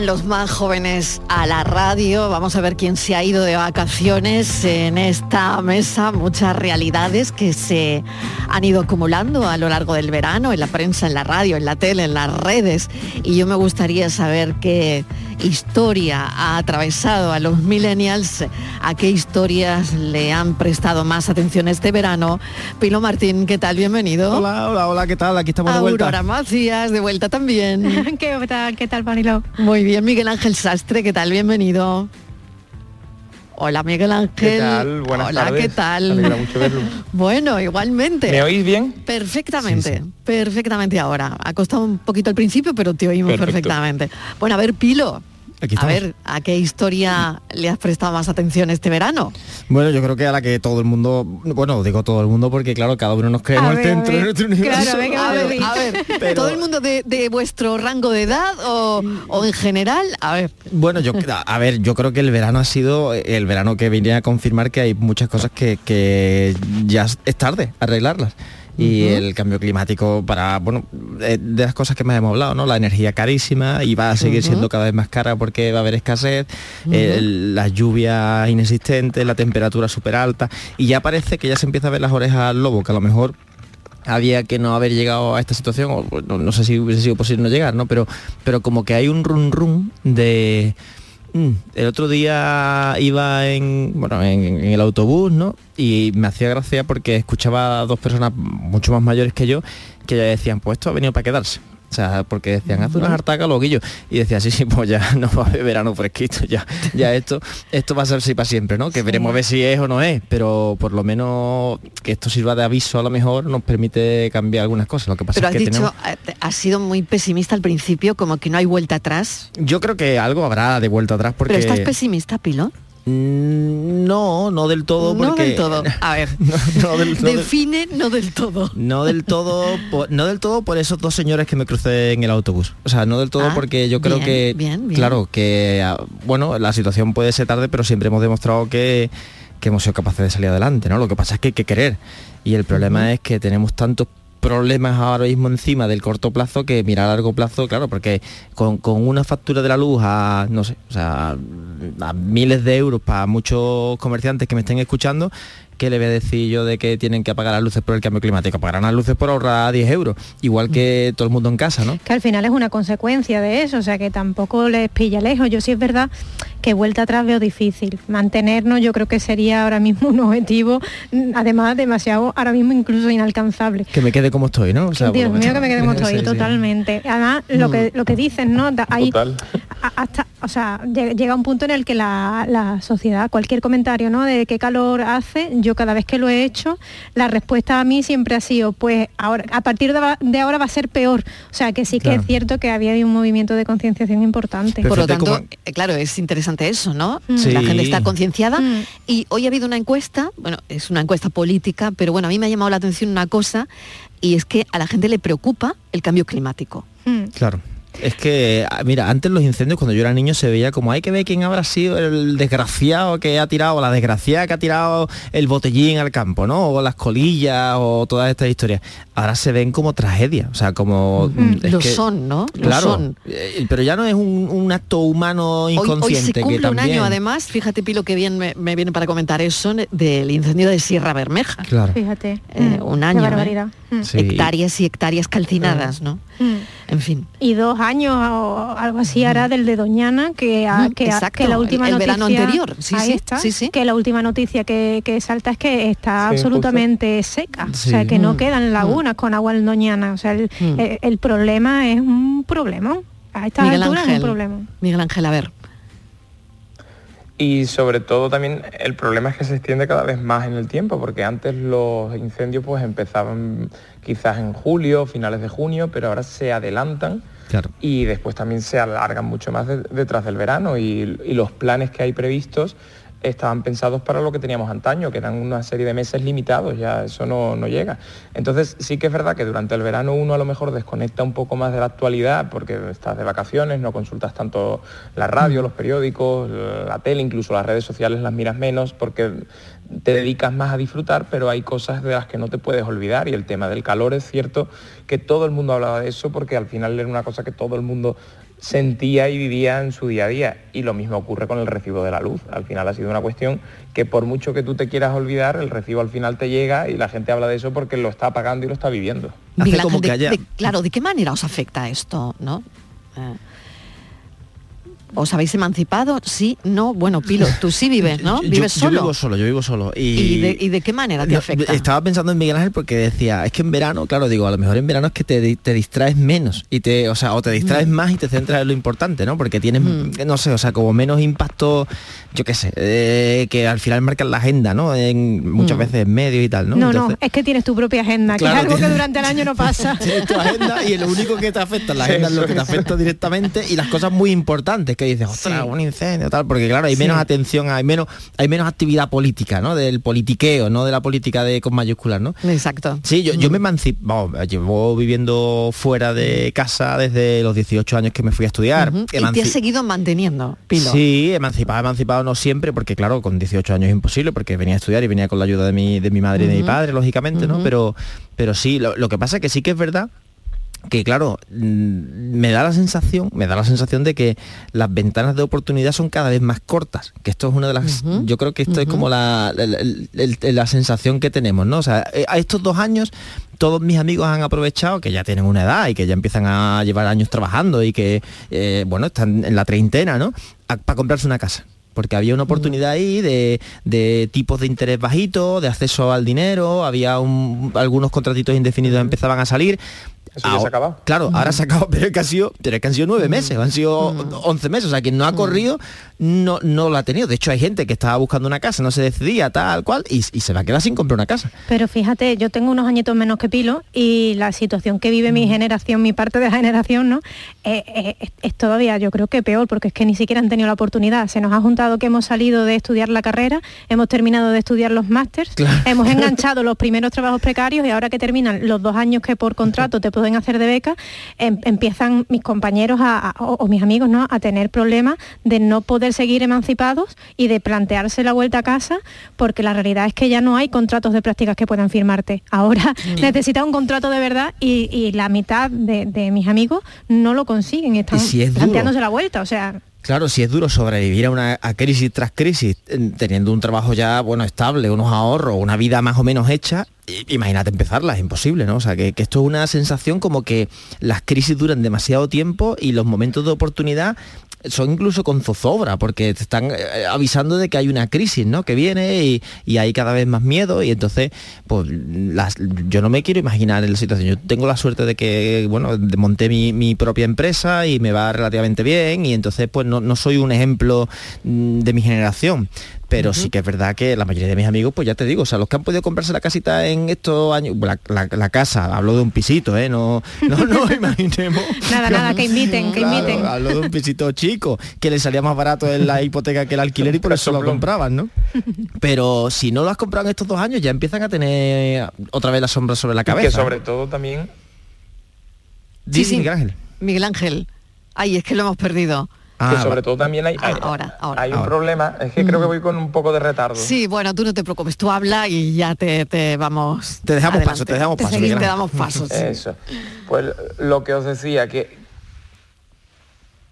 Los más jóvenes a la radio. Vamos a ver quién se ha ido de vacaciones en esta mesa. Muchas realidades que se han ido acumulando a lo largo del verano, en la prensa, en la radio, en la tele, en las redes. Y yo me gustaría saber qué historia ha atravesado a los millennials, a qué historias le han prestado más atención este verano. Pilo Martín, ¿qué tal? Bienvenido. Hola, hola, hola, ¿qué tal? Aquí estamos de vuelta. Aurora Macías, de vuelta también. <laughs> ¿Qué tal, qué tal, Mariló? Muy bien, Miguel Ángel Sastre, ¿qué tal? Bienvenido. Hola, Miguel Ángel. ¿Qué tal? Buenas Hola, tardes. ¿qué tal? Me alegra mucho verlo. <laughs> Bueno, igualmente. ¿Me oís bien? Perfectamente, perfectamente ahora. Ha costado un poquito al principio, pero te oímos Perfecto. perfectamente. Bueno, a ver, Pilo. Aquí A ver, ¿a qué historia le has prestado más atención este verano? Bueno, yo creo que a la que todo el mundo, bueno, digo todo el mundo porque claro, cada uno nos creemos el centro de nuestro universo. a ver, a ver, <laughs> Pero- ¿todo el mundo de, de vuestro rango de edad o, o en general? A ver. Bueno, yo a a ver, yo creo que el verano ha sido el verano que viene a confirmar que hay muchas cosas que, que ya es tarde arreglarlas. Y el cambio climático para, bueno, eh, de las cosas que más hemos hablado, ¿no? La energía carísima y va a seguir siendo cada vez más cara porque va a haber escasez, el- las lluvias inexistentes, la temperatura súper alta y ya parece que ya se empieza a ver las orejas al lobo, que a lo mejor había que no haber llegado a esta situación, o pues, no, no sé si hubiese sido posible no llegar, ¿no? Pero, pero como que hay un run run de. Mm, el otro día iba en, bueno, en, el autobús, ¿no? Y me hacía gracia porque escuchaba a dos personas mucho más mayores que yo que ya decían, pues esto ha venido para quedarse. O sea, porque decían, haz unas hartacas, loquillo. Y decía, sí, sí, pues ya <laughs> no va a haber verano fresquito, ya, ya esto, esto va a ser así para siempre, ¿no? Que veremos a ver si es o no es, pero por lo menos que esto sirva de aviso a lo mejor nos permite cambiar algunas cosas. Lo que pasa Pero es has que dicho, tenemos... eh, has sido muy pesimista al principio, como que no hay vuelta atrás. Yo creo que algo habrá de vuelta atrás porque... Pero estás pesimista, Pilo. No, no del todo No porque... del todo. A ver, <laughs> no del- no del- define no del todo. No del todo, por, no del todo por esos dos señores que me crucé en el autobús. O sea, no del todo Ah, porque yo creo bien, que, bien, bien. claro, que ah, bueno, la situación puede ser tarde, pero siempre hemos demostrado que, que hemos sido capaces de salir adelante, ¿no? Lo que pasa es que hay que querer. Y el problema es que tenemos tantos problemas ahora mismo encima del corto plazo que mirar a largo plazo, claro, porque con, con una factura de la luz a, no sé, o sea, a miles de euros para muchos comerciantes que me estén escuchando, ¿qué le voy a decir yo de que tienen que apagar las luces por el cambio climático? Apagarán las luces por ahorrar 10 euros, igual que todo el mundo en casa, ¿no? que al final es una consecuencia de eso, o sea que tampoco les pilla lejos. Yo sí es verdad que vuelta atrás veo difícil. Mantenernos yo creo que sería ahora mismo un objetivo, además demasiado, ahora mismo incluso inalcanzable. Que me quede como estoy, ¿no? O sea, por Dios mío, que me quedé como <laughs> estoy, Sí, sí. totalmente. Además, lo que lo que dicen, ¿no? Hay, Total. a- hasta, o sea, lle- llega un punto en el que la, la sociedad, cualquier comentario, ¿no? De qué calor hace, yo cada vez que lo he hecho, la respuesta a mí siempre ha sido, pues ahora, a partir de, ahora va a ser peor. O sea, que sí que Claro. es cierto que había un movimiento de concienciación importante. Por lo tanto, eh, claro, es interesante eso, ¿no? Sí. La gente está concienciada Mm. y hoy ha habido una encuesta, bueno, es una encuesta política, pero bueno, a mí me ha llamado la atención una cosa y es que a la gente le preocupa el cambio climático. Claro. Es que, ah, mira, antes los incendios cuando yo era niño se veía como hay que ver quién habrá sido el desgraciado que ha tirado, o la desgraciada que ha tirado el botellín al campo, ¿no? O las colillas o todas estas historias. Ahora se ven como tragedias, o sea, como... mm, es Lo que- son, ¿no? Lo Claro, son. eh, pero ya no es un, un acto humano Hoy, hoy inconsciente se que cumple un también... año además, fíjate Pilo que bien me, me viene para comentar eso, del incendio de Sierra Bermeja. Claro. Fíjate. Eh, Mm, un qué año. ¿eh? barbaridad. Mm. Sí. Hectáreas y hectáreas calcinadas, ¿no? Mm. En fin. y dos años o algo así hará del de Doñana que, Mm, que, exacto, que la última el- el noticia verano anterior. Sí, ahí sí, está, sí, sí. que la última noticia que, que salta es que está Sí, absolutamente seca o sea que no Mm, quedan lagunas con agua en Doñana o sea el, Mm. el- el problema es un problema a estas Miguel alturas es Ángel. un problema Miguel Ángel, a ver. Y sobre todo también el problema es que se extiende cada vez más en el tiempo, porque antes los incendios pues empezaban quizás en julio, finales de junio, pero ahora se adelantan Y después también se alargan mucho más de- detrás del verano y los planes que hay previstos estaban pensados para lo que teníamos antaño, que eran una serie de meses limitados, ya eso no, no llega. Entonces sí que es verdad que durante el verano uno a lo mejor desconecta un poco más de la actualidad porque estás de vacaciones, no consultas tanto la radio, los periódicos, la tele, incluso las redes sociales las miras menos porque te dedicas más a disfrutar, pero hay cosas de las que no te puedes olvidar y el tema del calor es cierto que todo el mundo hablaba de eso porque al final era una cosa que todo el mundo sentía y vivía en su día a día. Y lo mismo ocurre con el recibo de la luz. Al final ha sido una cuestión que por mucho que tú te quieras olvidar, el recibo al final te llega y la gente habla de eso porque lo está pagando y lo está viviendo. De- de- claro, ¿de qué manera os afecta esto, no? Eh, ¿Os habéis emancipado? Sí, no. Bueno, Pilo, tú sí vives, ¿no? <laughs> Yo- ¿Vives yo, solo? vivo solo, yo vivo solo. Y, ¿Y de, y de qué manera te No, afecta? Estaba pensando en Miguel Ángel porque decía, es que en verano, claro, digo, a lo mejor en verano es que te, te distraes menos y te, o sea, o te distraes más y te centras en lo importante, ¿no? Porque tienes, no sé, o sea, como menos impacto, yo qué sé, eh, que al final marcan la agenda, ¿no? En, muchas Mm. veces en medio y tal, ¿no? no, Entonces- no, es que tienes tu propia agenda, Claro, que es algo que durante el año no <laughs> pasa. Tienes tu agenda y lo único que te afecta la agenda es lo que te afecta directamente y las cosas muy importantes que dices, ostras, Sí. un incendio, tal, porque claro, hay menos Sí. atención, hay menos, hay menos actividad política, ¿no? Del politiqueo, no de la política de con mayúsculas, ¿no? Exacto. Sí, yo, yo me emancipé, vamos, llevo viviendo fuera de casa desde los 18 años que me fui a estudiar. Ujú. Y te has seguido manteniendo, Pilo. Sí, emancipado, emancipado no siempre, porque claro, con 18 años es imposible, porque venía a estudiar y venía con la ayuda de mi, de mi madre y de mi padre, lógicamente, ¿no? Pero, pero sí, lo, lo que pasa es que sí que es verdad que claro, mm, me da la sensación, me da la sensación de que las ventanas de oportunidad son cada vez más cortas, que esto es una de las, yo creo que esto es como la, la, sensación que tenemos, ¿no? O sea, eh, a estos dos años todos mis amigos han aprovechado que ya tienen una edad y que ya empiezan a llevar años trabajando y que, eh, bueno, están en la treintena, ¿no? para comprarse una casa porque había una oportunidad ahí de, de tipos de interés bajitos, de acceso al dinero, había un- algunos contratitos indefinidos empezaban a salir. Eso ya se ha acabado. Claro, ahora se ha acabado, <laughs> pero es que, ha sido, pero es que han sido nueve meses, han sido 11 meses, o sea, quien no ha corrido no, no lo ha tenido. De hecho, hay gente que estaba buscando una casa, no se decidía, tal cual, y, y se va a quedar sin comprar una casa. Pero fíjate, yo tengo unos añitos menos que Pilo y la situación que vive mi generación, mi parte de la <laughs> generación, ¿no? Eh, eh, es, es todavía, yo creo que peor, porque es que ni siquiera han tenido la oportunidad. Se nos ha juntado que hemos salido de estudiar la carrera, hemos terminado de estudiar los másters, hemos <laughs> enganchado los primeros trabajos precarios y ahora que terminan los dos años que por contrato te pueden hacer de beca, em- empiezan mis compañeros a- a- o, o mis amigos ¿no? a tener problemas de no poder seguir emancipados y de plantearse la vuelta a casa porque la realidad es que ya no hay contratos de prácticas que puedan firmarte. Ahora <laughs> necesitas un contrato de verdad y, y la mitad de, de mis amigos no lo consiguen, están Y si es duro. planteándose la vuelta. O sea, Claro, si es duro sobrevivir a una crisis tras crisis, teniendo un trabajo ya bueno estable, unos ahorros, una vida más o menos hecha, imagínate empezarla, es imposible, ¿no? O sea, que, que esto es una sensación como que las crisis duran demasiado tiempo y los momentos de oportunidad son incluso con zozobra, porque te están eh, avisando de que hay una crisis, ¿no? Que viene y, y hay cada vez más miedo y entonces, pues las- yo no me quiero imaginar la situación. Yo tengo la suerte de que, bueno, monté mi, mi propia empresa y me va relativamente bien y entonces, pues no, no soy un ejemplo mm, de mi generación. Pero sí que es verdad que la mayoría de mis amigos, pues ya te digo, o sea, los que han podido comprarse la casita en estos años, la, la- la casa, hablo de un pisito, ¿eh? No, no, no <laughs> imaginemos. nada, nada, que imiten, que Claro, imiten. Hablo de un pisito chico, que le salía más barato en la hipoteca que el alquiler y por <laughs> eso lo compraban, ¿no? <laughs> Pero si no lo has comprado en estos dos años, ya empiezan a tener otra vez la sombra sobre la Y cabeza. que sobre todo también Di, Miguel Ángel. Miguel Ángel. Ay, es que lo hemos perdido. Que sobre todo también hay, hay, Ah, ahora, ahora. hay un Ahora. problema, es que creo que voy con un poco de retardo. Sí, bueno, tú no te preocupes, tú habla y ya te, te vamos. Te dejamos adelante. paso, te dejamos paso, seguimos, Miguel te damos pasos. sí. Eso. Pues lo que os decía, que,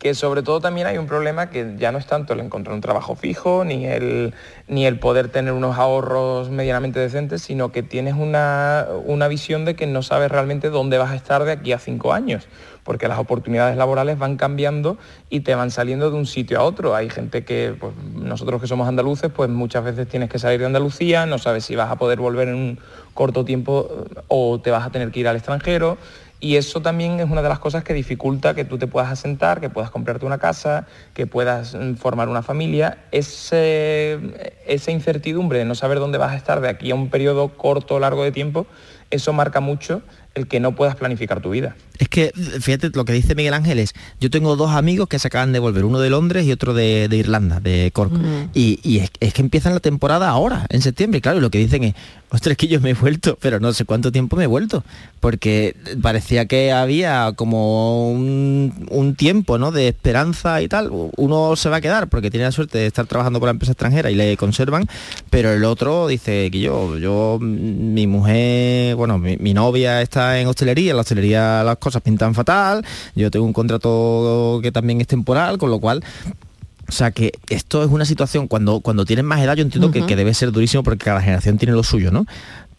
que sobre todo también hay un problema que ya no es tanto el encontrar un trabajo fijo, ni el, ni el poder tener unos ahorros medianamente decentes, sino que tienes una, una visión de que no sabes realmente dónde vas a estar de aquí a cinco años, porque las oportunidades laborales van cambiando y te van saliendo de un sitio a otro. Hay gente que, pues, nosotros que somos andaluces, pues muchas veces tienes que salir de Andalucía, no sabes si vas a poder volver en un corto tiempo eh, o te vas a tener que ir al extranjero. Y eso también es una de las cosas que dificulta que tú te puedas asentar, que puedas comprarte una casa, que puedas mm, formar una familia. Ese, esa incertidumbre de no saber dónde vas a estar de aquí a un periodo corto o largo de tiempo, eso marca mucho el que no puedas planificar tu vida. Es que, fíjate, lo que dice Miguel Ángel es, yo tengo dos amigos que se acaban de volver, uno de Londres y otro de, de Irlanda, de Cork. Y, y es, es que empiezan la temporada ahora, en septiembre, y claro, y lo que dicen es, ostras, que yo me he vuelto, pero no sé cuánto tiempo me he vuelto, porque parecía que había como un, un tiempo, ¿no?, de esperanza y tal. Uno se va a quedar porque tiene la suerte de estar trabajando por la empresa extranjera y le conservan, pero el otro dice que yo, yo, mi mujer, bueno, mi, mi novia está en hostelería, en la hostelería las cosas pintan fatal, yo tengo un contrato que también es temporal, con lo cual o sea que esto es una situación, cuando, cuando tienes más edad yo entiendo que, que debe ser durísimo porque cada generación tiene lo suyo, ¿no?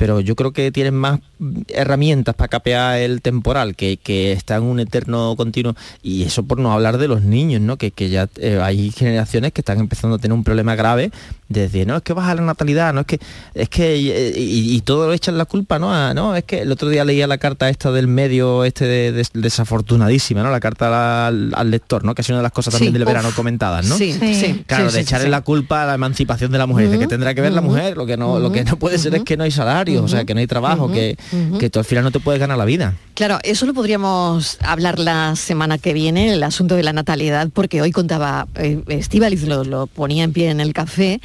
Pero yo creo que tienen más herramientas para capear el temporal, que, que está en un eterno continuo. Y eso por no hablar de los niños, ¿no? Que, que ya eh, hay generaciones que están empezando a tener un problema grave de decir, no, es que baja la natalidad, no es que, es que, y, y todo lo echan la culpa, ¿no? A- no, es que el otro día leía la carta esta del medio, este de- de- desafortunadísima, ¿no? La carta al, al lector, ¿no? Que es una de las cosas también Sí, del uf. verano comentadas, ¿no? Sí, Sí. sí, Claro, sí, de sí, echarle sí. la culpa a la emancipación de la mujer, de que tendrá que ver la mujer, lo que no, lo que no puede ser es que no hay salario, o sea, que no hay trabajo, que, que tú al final no te puedes ganar la vida. Claro, eso lo podríamos hablar la semana que viene, el asunto de la natalidad, porque hoy contaba eh, Estíbaliz, lo, lo ponía en pie en el café,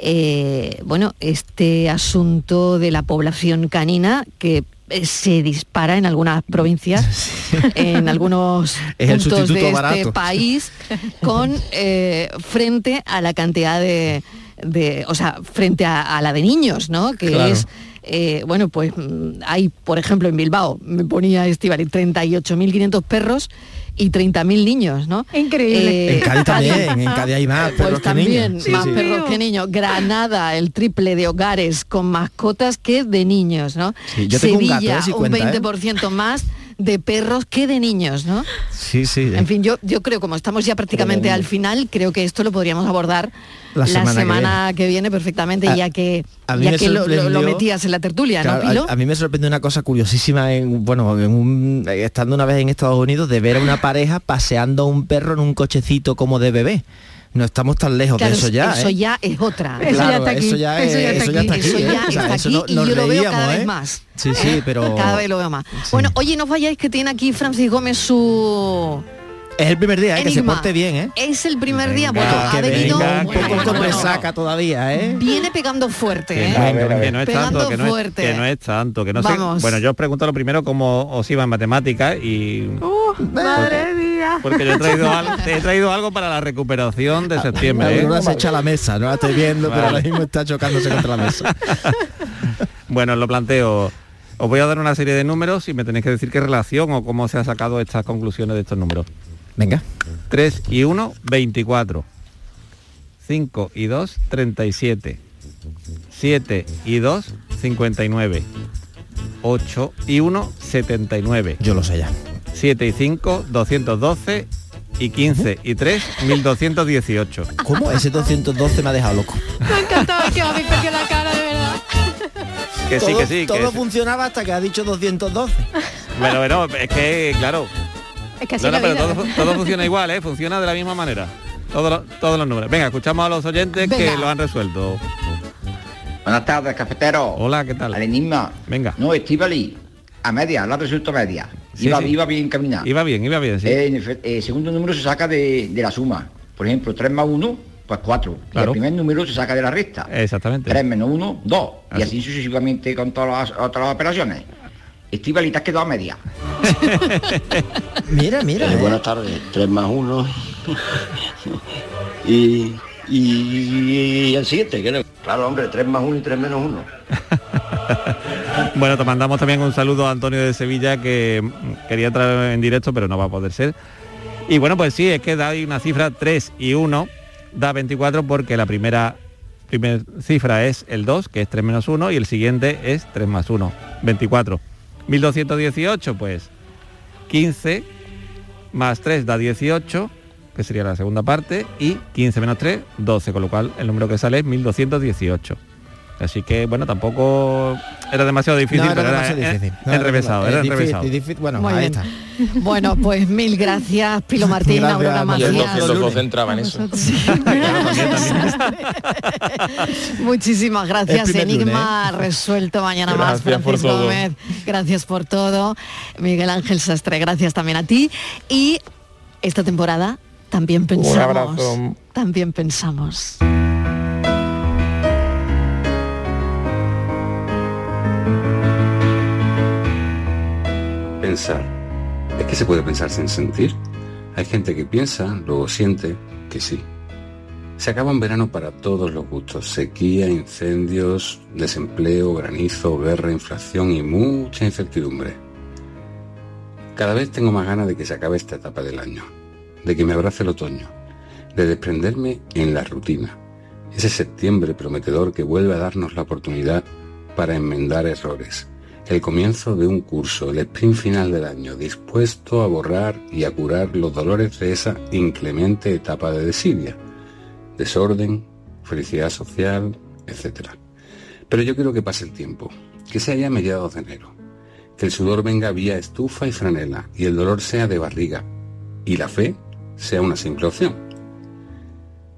eh, bueno, este asunto de la población canina que eh, se dispara en algunas provincias, <laughs> en algunos <laughs> Es puntos de este barato. país, <laughs> con eh, frente a la cantidad de, de- o sea, frente a, a la de niños, ¿no? Que Claro. es eh, bueno, pues mm, hay, por ejemplo, en Bilbao, me ponía Estivali, 38.500 perros y 30.000 niños, ¿no? Increíble. en Cádiz también, <laughs> en Cádiz hay más perros Pues que también, niños. Sí, más sí. perros que niños. Granada, el triple de hogares con mascotas que de niños, ¿no? Sí, yo tengo un Sevilla, gato, ¿eh? Si cuenta, ¿eh? 20% más de perros que de niños, ¿no? Sí, sí. En fin, yo, yo creo, como estamos ya prácticamente al final, creo que esto lo podríamos abordar La la semana que que, viene perfectamente, A- ya que, ya que lo, metías en la tertulia, Claro, ¿no, Pilo? a, a mí me sorprende una cosa curiosísima, en, bueno, en un- estando una vez en Estados Unidos, de ver a una pareja paseando a un perro en un cochecito como de bebé. No estamos tan lejos Claro, de eso ya. Eso ¿eh? ya es otra. Eso ya está aquí. Eso ya es- eso ya está aquí, Eso ¿eh? ya O sea, está eso aquí no- y yo lo veo cada vez ¿eh? más. Sí, sí, <laughs> pero... Cada vez lo veo más. Bueno, oye, no os vayáis que tiene aquí Francis Gómez su Es el primer día, ¿eh? que se porte bien, ¿eh? Es el primer día, Venga, bueno, ha que venido venga, bueno, un poco bueno, bueno. resaca todavía, ¿eh? Viene pegando fuerte, Que ¿eh? que no es Pegando tanto, que no es, fuerte. que no es tanto, que no sé. Vamos. Bueno, yo os pregunto lo primero cómo os iba en matemáticas y Madre porque yo he traído, <laughs> algo, he traído algo para la recuperación de septiembre. ¿eh? Aurora se echa a la mesa, no la estoy viendo, pero Vale. ahora mismo está chocándose contra la mesa. <laughs> Bueno, os lo planteo. Os voy a dar una serie de números y me tenéis que decir qué relación o cómo se ha sacado estas conclusiones de estos números. Venga. 3 y 1, 24. 5 y 2, 37. 7 y 2, 59. 8 y 1, 79. Yo lo sé ya. 7 y 5, 212. Y 15 y 3, 1218. ¿Cómo? Ese 212 me ha dejado loco. Me ha encantado que habéis perdido la cara, de verdad. Que sí, todo, que sí. Todo que funcionaba hasta que ha dicho 212. Bueno, bueno, es que, claro. Es que así No, pero vida. todo, todo funciona igual, ¿eh? Funciona de la misma manera. Todos los, todos los números. Venga, escuchamos a los oyentes Venga. que lo han resuelto. Buenas tardes, cafetero. Hola, ¿qué tal? Al enigma. Venga. No, Estivali. A media, la resultó media. Sí, iba, sí. iba bien caminada. Iba bien, iba bien, sí. Eh, en efe- eh, segundo número se saca de, de la suma. Por ejemplo, 3 más 1, pues 4. Y Claro. el primer número se saca de la recta. Exactamente. 3 menos 1, 2. Y Así. así sucesivamente con todas las otras operaciones. Estivali, te has quedado a media. <laughs> Mira, mira. Eh, eh. buenas tardes, 3 más 1 <laughs> y, y, el 7, creo. Claro, hombre, 3 más 1 y 3 menos 1. <laughs> Bueno, te mandamos también un saludo a Antonio de Sevilla que quería traer en directo, pero no va a poder ser. Y bueno, pues sí, es que da una cifra 3 y 1, da 24 porque la primera primer cifra es el 2, que es 3 menos 1, y el siguiente es 3 más 1, 24. 1218, pues 15 más 3 da 18, que sería la segunda parte, y 15 menos 3, 12, con lo cual el número que sale es 1218. Así que, bueno, tampoco era demasiado difícil, No, era pero demasiado era, difícil. No, enrevesado, no, era difícil, enrevesado. difícil. Bueno, Muy ahí bien. está. <laughs> Bueno, pues mil gracias, Pilo Martín, Gracias, Aurora María. Y el Macías. 212 entraba en eso. <laughs> <laughs> Muchísimas gracias. Enigma resuelto mañana más. Gracias por Francisco todo. Gómez, gracias por todo. Miguel Ángel Sastre, gracias también a ti. Y esta temporada también pensamos. abrazo. También pensamos. ¿Es que se puede pensar sin sentir? Hay gente que piensa, luego siente que sí. Se acaba un verano para todos los gustos. Sequía, incendios, desempleo, granizo, guerra, inflación y mucha incertidumbre. Cada vez tengo más ganas de que se acabe esta etapa del año, de que me abrace el otoño, de desprenderme en la rutina. Ese septiembre prometedor que vuelve a darnos la oportunidad para enmendar errores. El comienzo de un curso, el sprint final del año, dispuesto a borrar y a curar los dolores de esa inclemente etapa de desidia. Desorden, felicidad social, etc. Pero yo quiero que pase el tiempo, que sea ya mediados de enero, que el sudor venga vía estufa y franela y el dolor sea de barriga y la fe sea una simple opción.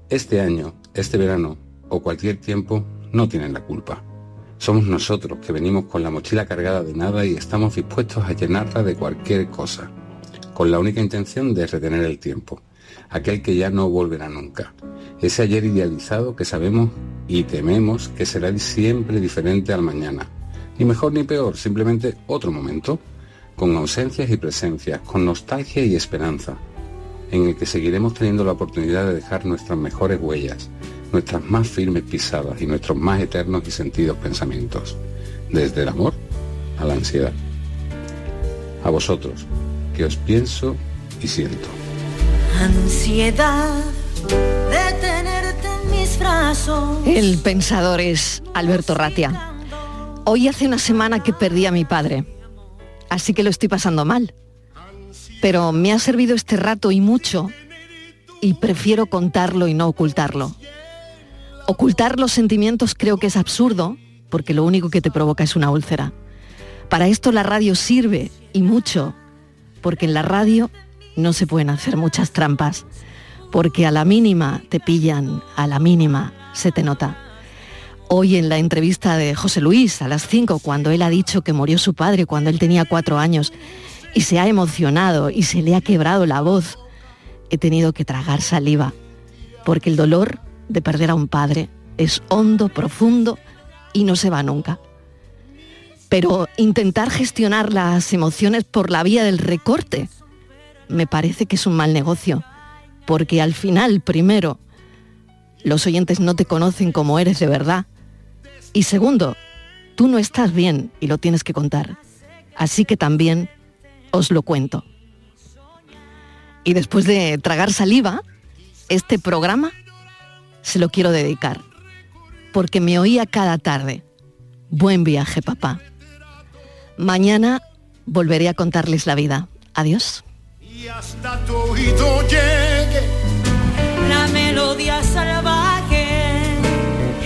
Este año, este verano o cualquier tiempo no tienen la culpa. Somos nosotros que venimos con la mochila cargada de nada y estamos dispuestos a llenarla de cualquier cosa, con la única intención de retener el tiempo, aquel que ya no volverá nunca, ese ayer idealizado que sabemos y tememos que será siempre diferente al mañana, ni mejor ni peor, simplemente otro momento, con ausencias y presencias, con nostalgia y esperanza, en el que seguiremos teniendo la oportunidad de dejar nuestras mejores huellas, nuestras más firmes pisadas y nuestros más eternos y sentidos pensamientos, desde el amor a la ansiedad. A vosotros, que os pienso y siento. Ansiedad de tenerte en mis brazos. El pensador es Alberto Ratia. Hoy hace una semana que perdí a mi padre, así que lo estoy pasando mal. Pero me ha servido este rato y mucho, y prefiero contarlo y no ocultarlo. Ocultar los sentimientos creo que es absurdo, porque lo único que te provoca es una úlcera. Para esto la radio sirve, y mucho, porque en la radio no se pueden hacer muchas trampas, porque a la mínima te pillan, a la mínima se te nota. Hoy en la entrevista de José Luis a las 5, cuando él ha dicho que murió su padre cuando él tenía cuatro años, y se ha emocionado y se le ha quebrado la voz, he tenido que tragar saliva, porque el dolor de perder a un padre es hondo, profundo y no se va nunca. Pero intentar gestionar las emociones por la vía del recorte me parece que es un mal negocio, porque al final, primero, los oyentes no te conocen como eres de verdad, y segundo, tú no estás bien y lo tienes que contar. Así que también os lo cuento. Y después de tragar saliva, este programa se lo quiero dedicar, porque me oía cada tarde. Buen viaje, papá. Mañana volveré a contarles la vida. Adiós. Y hasta tu oído llegue la melodía salvaje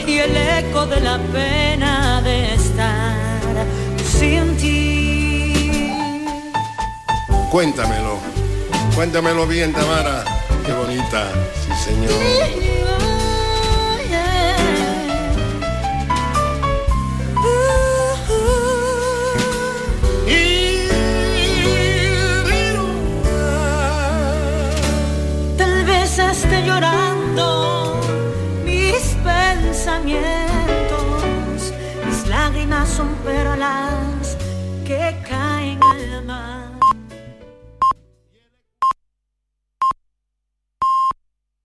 y el eco de la pena de estar sin ti. Cuéntamelo, cuéntamelo bien, Tamara. Qué bonita, sí señor. esté llorando mis pensamientos, mis lágrimas son perlas que caen.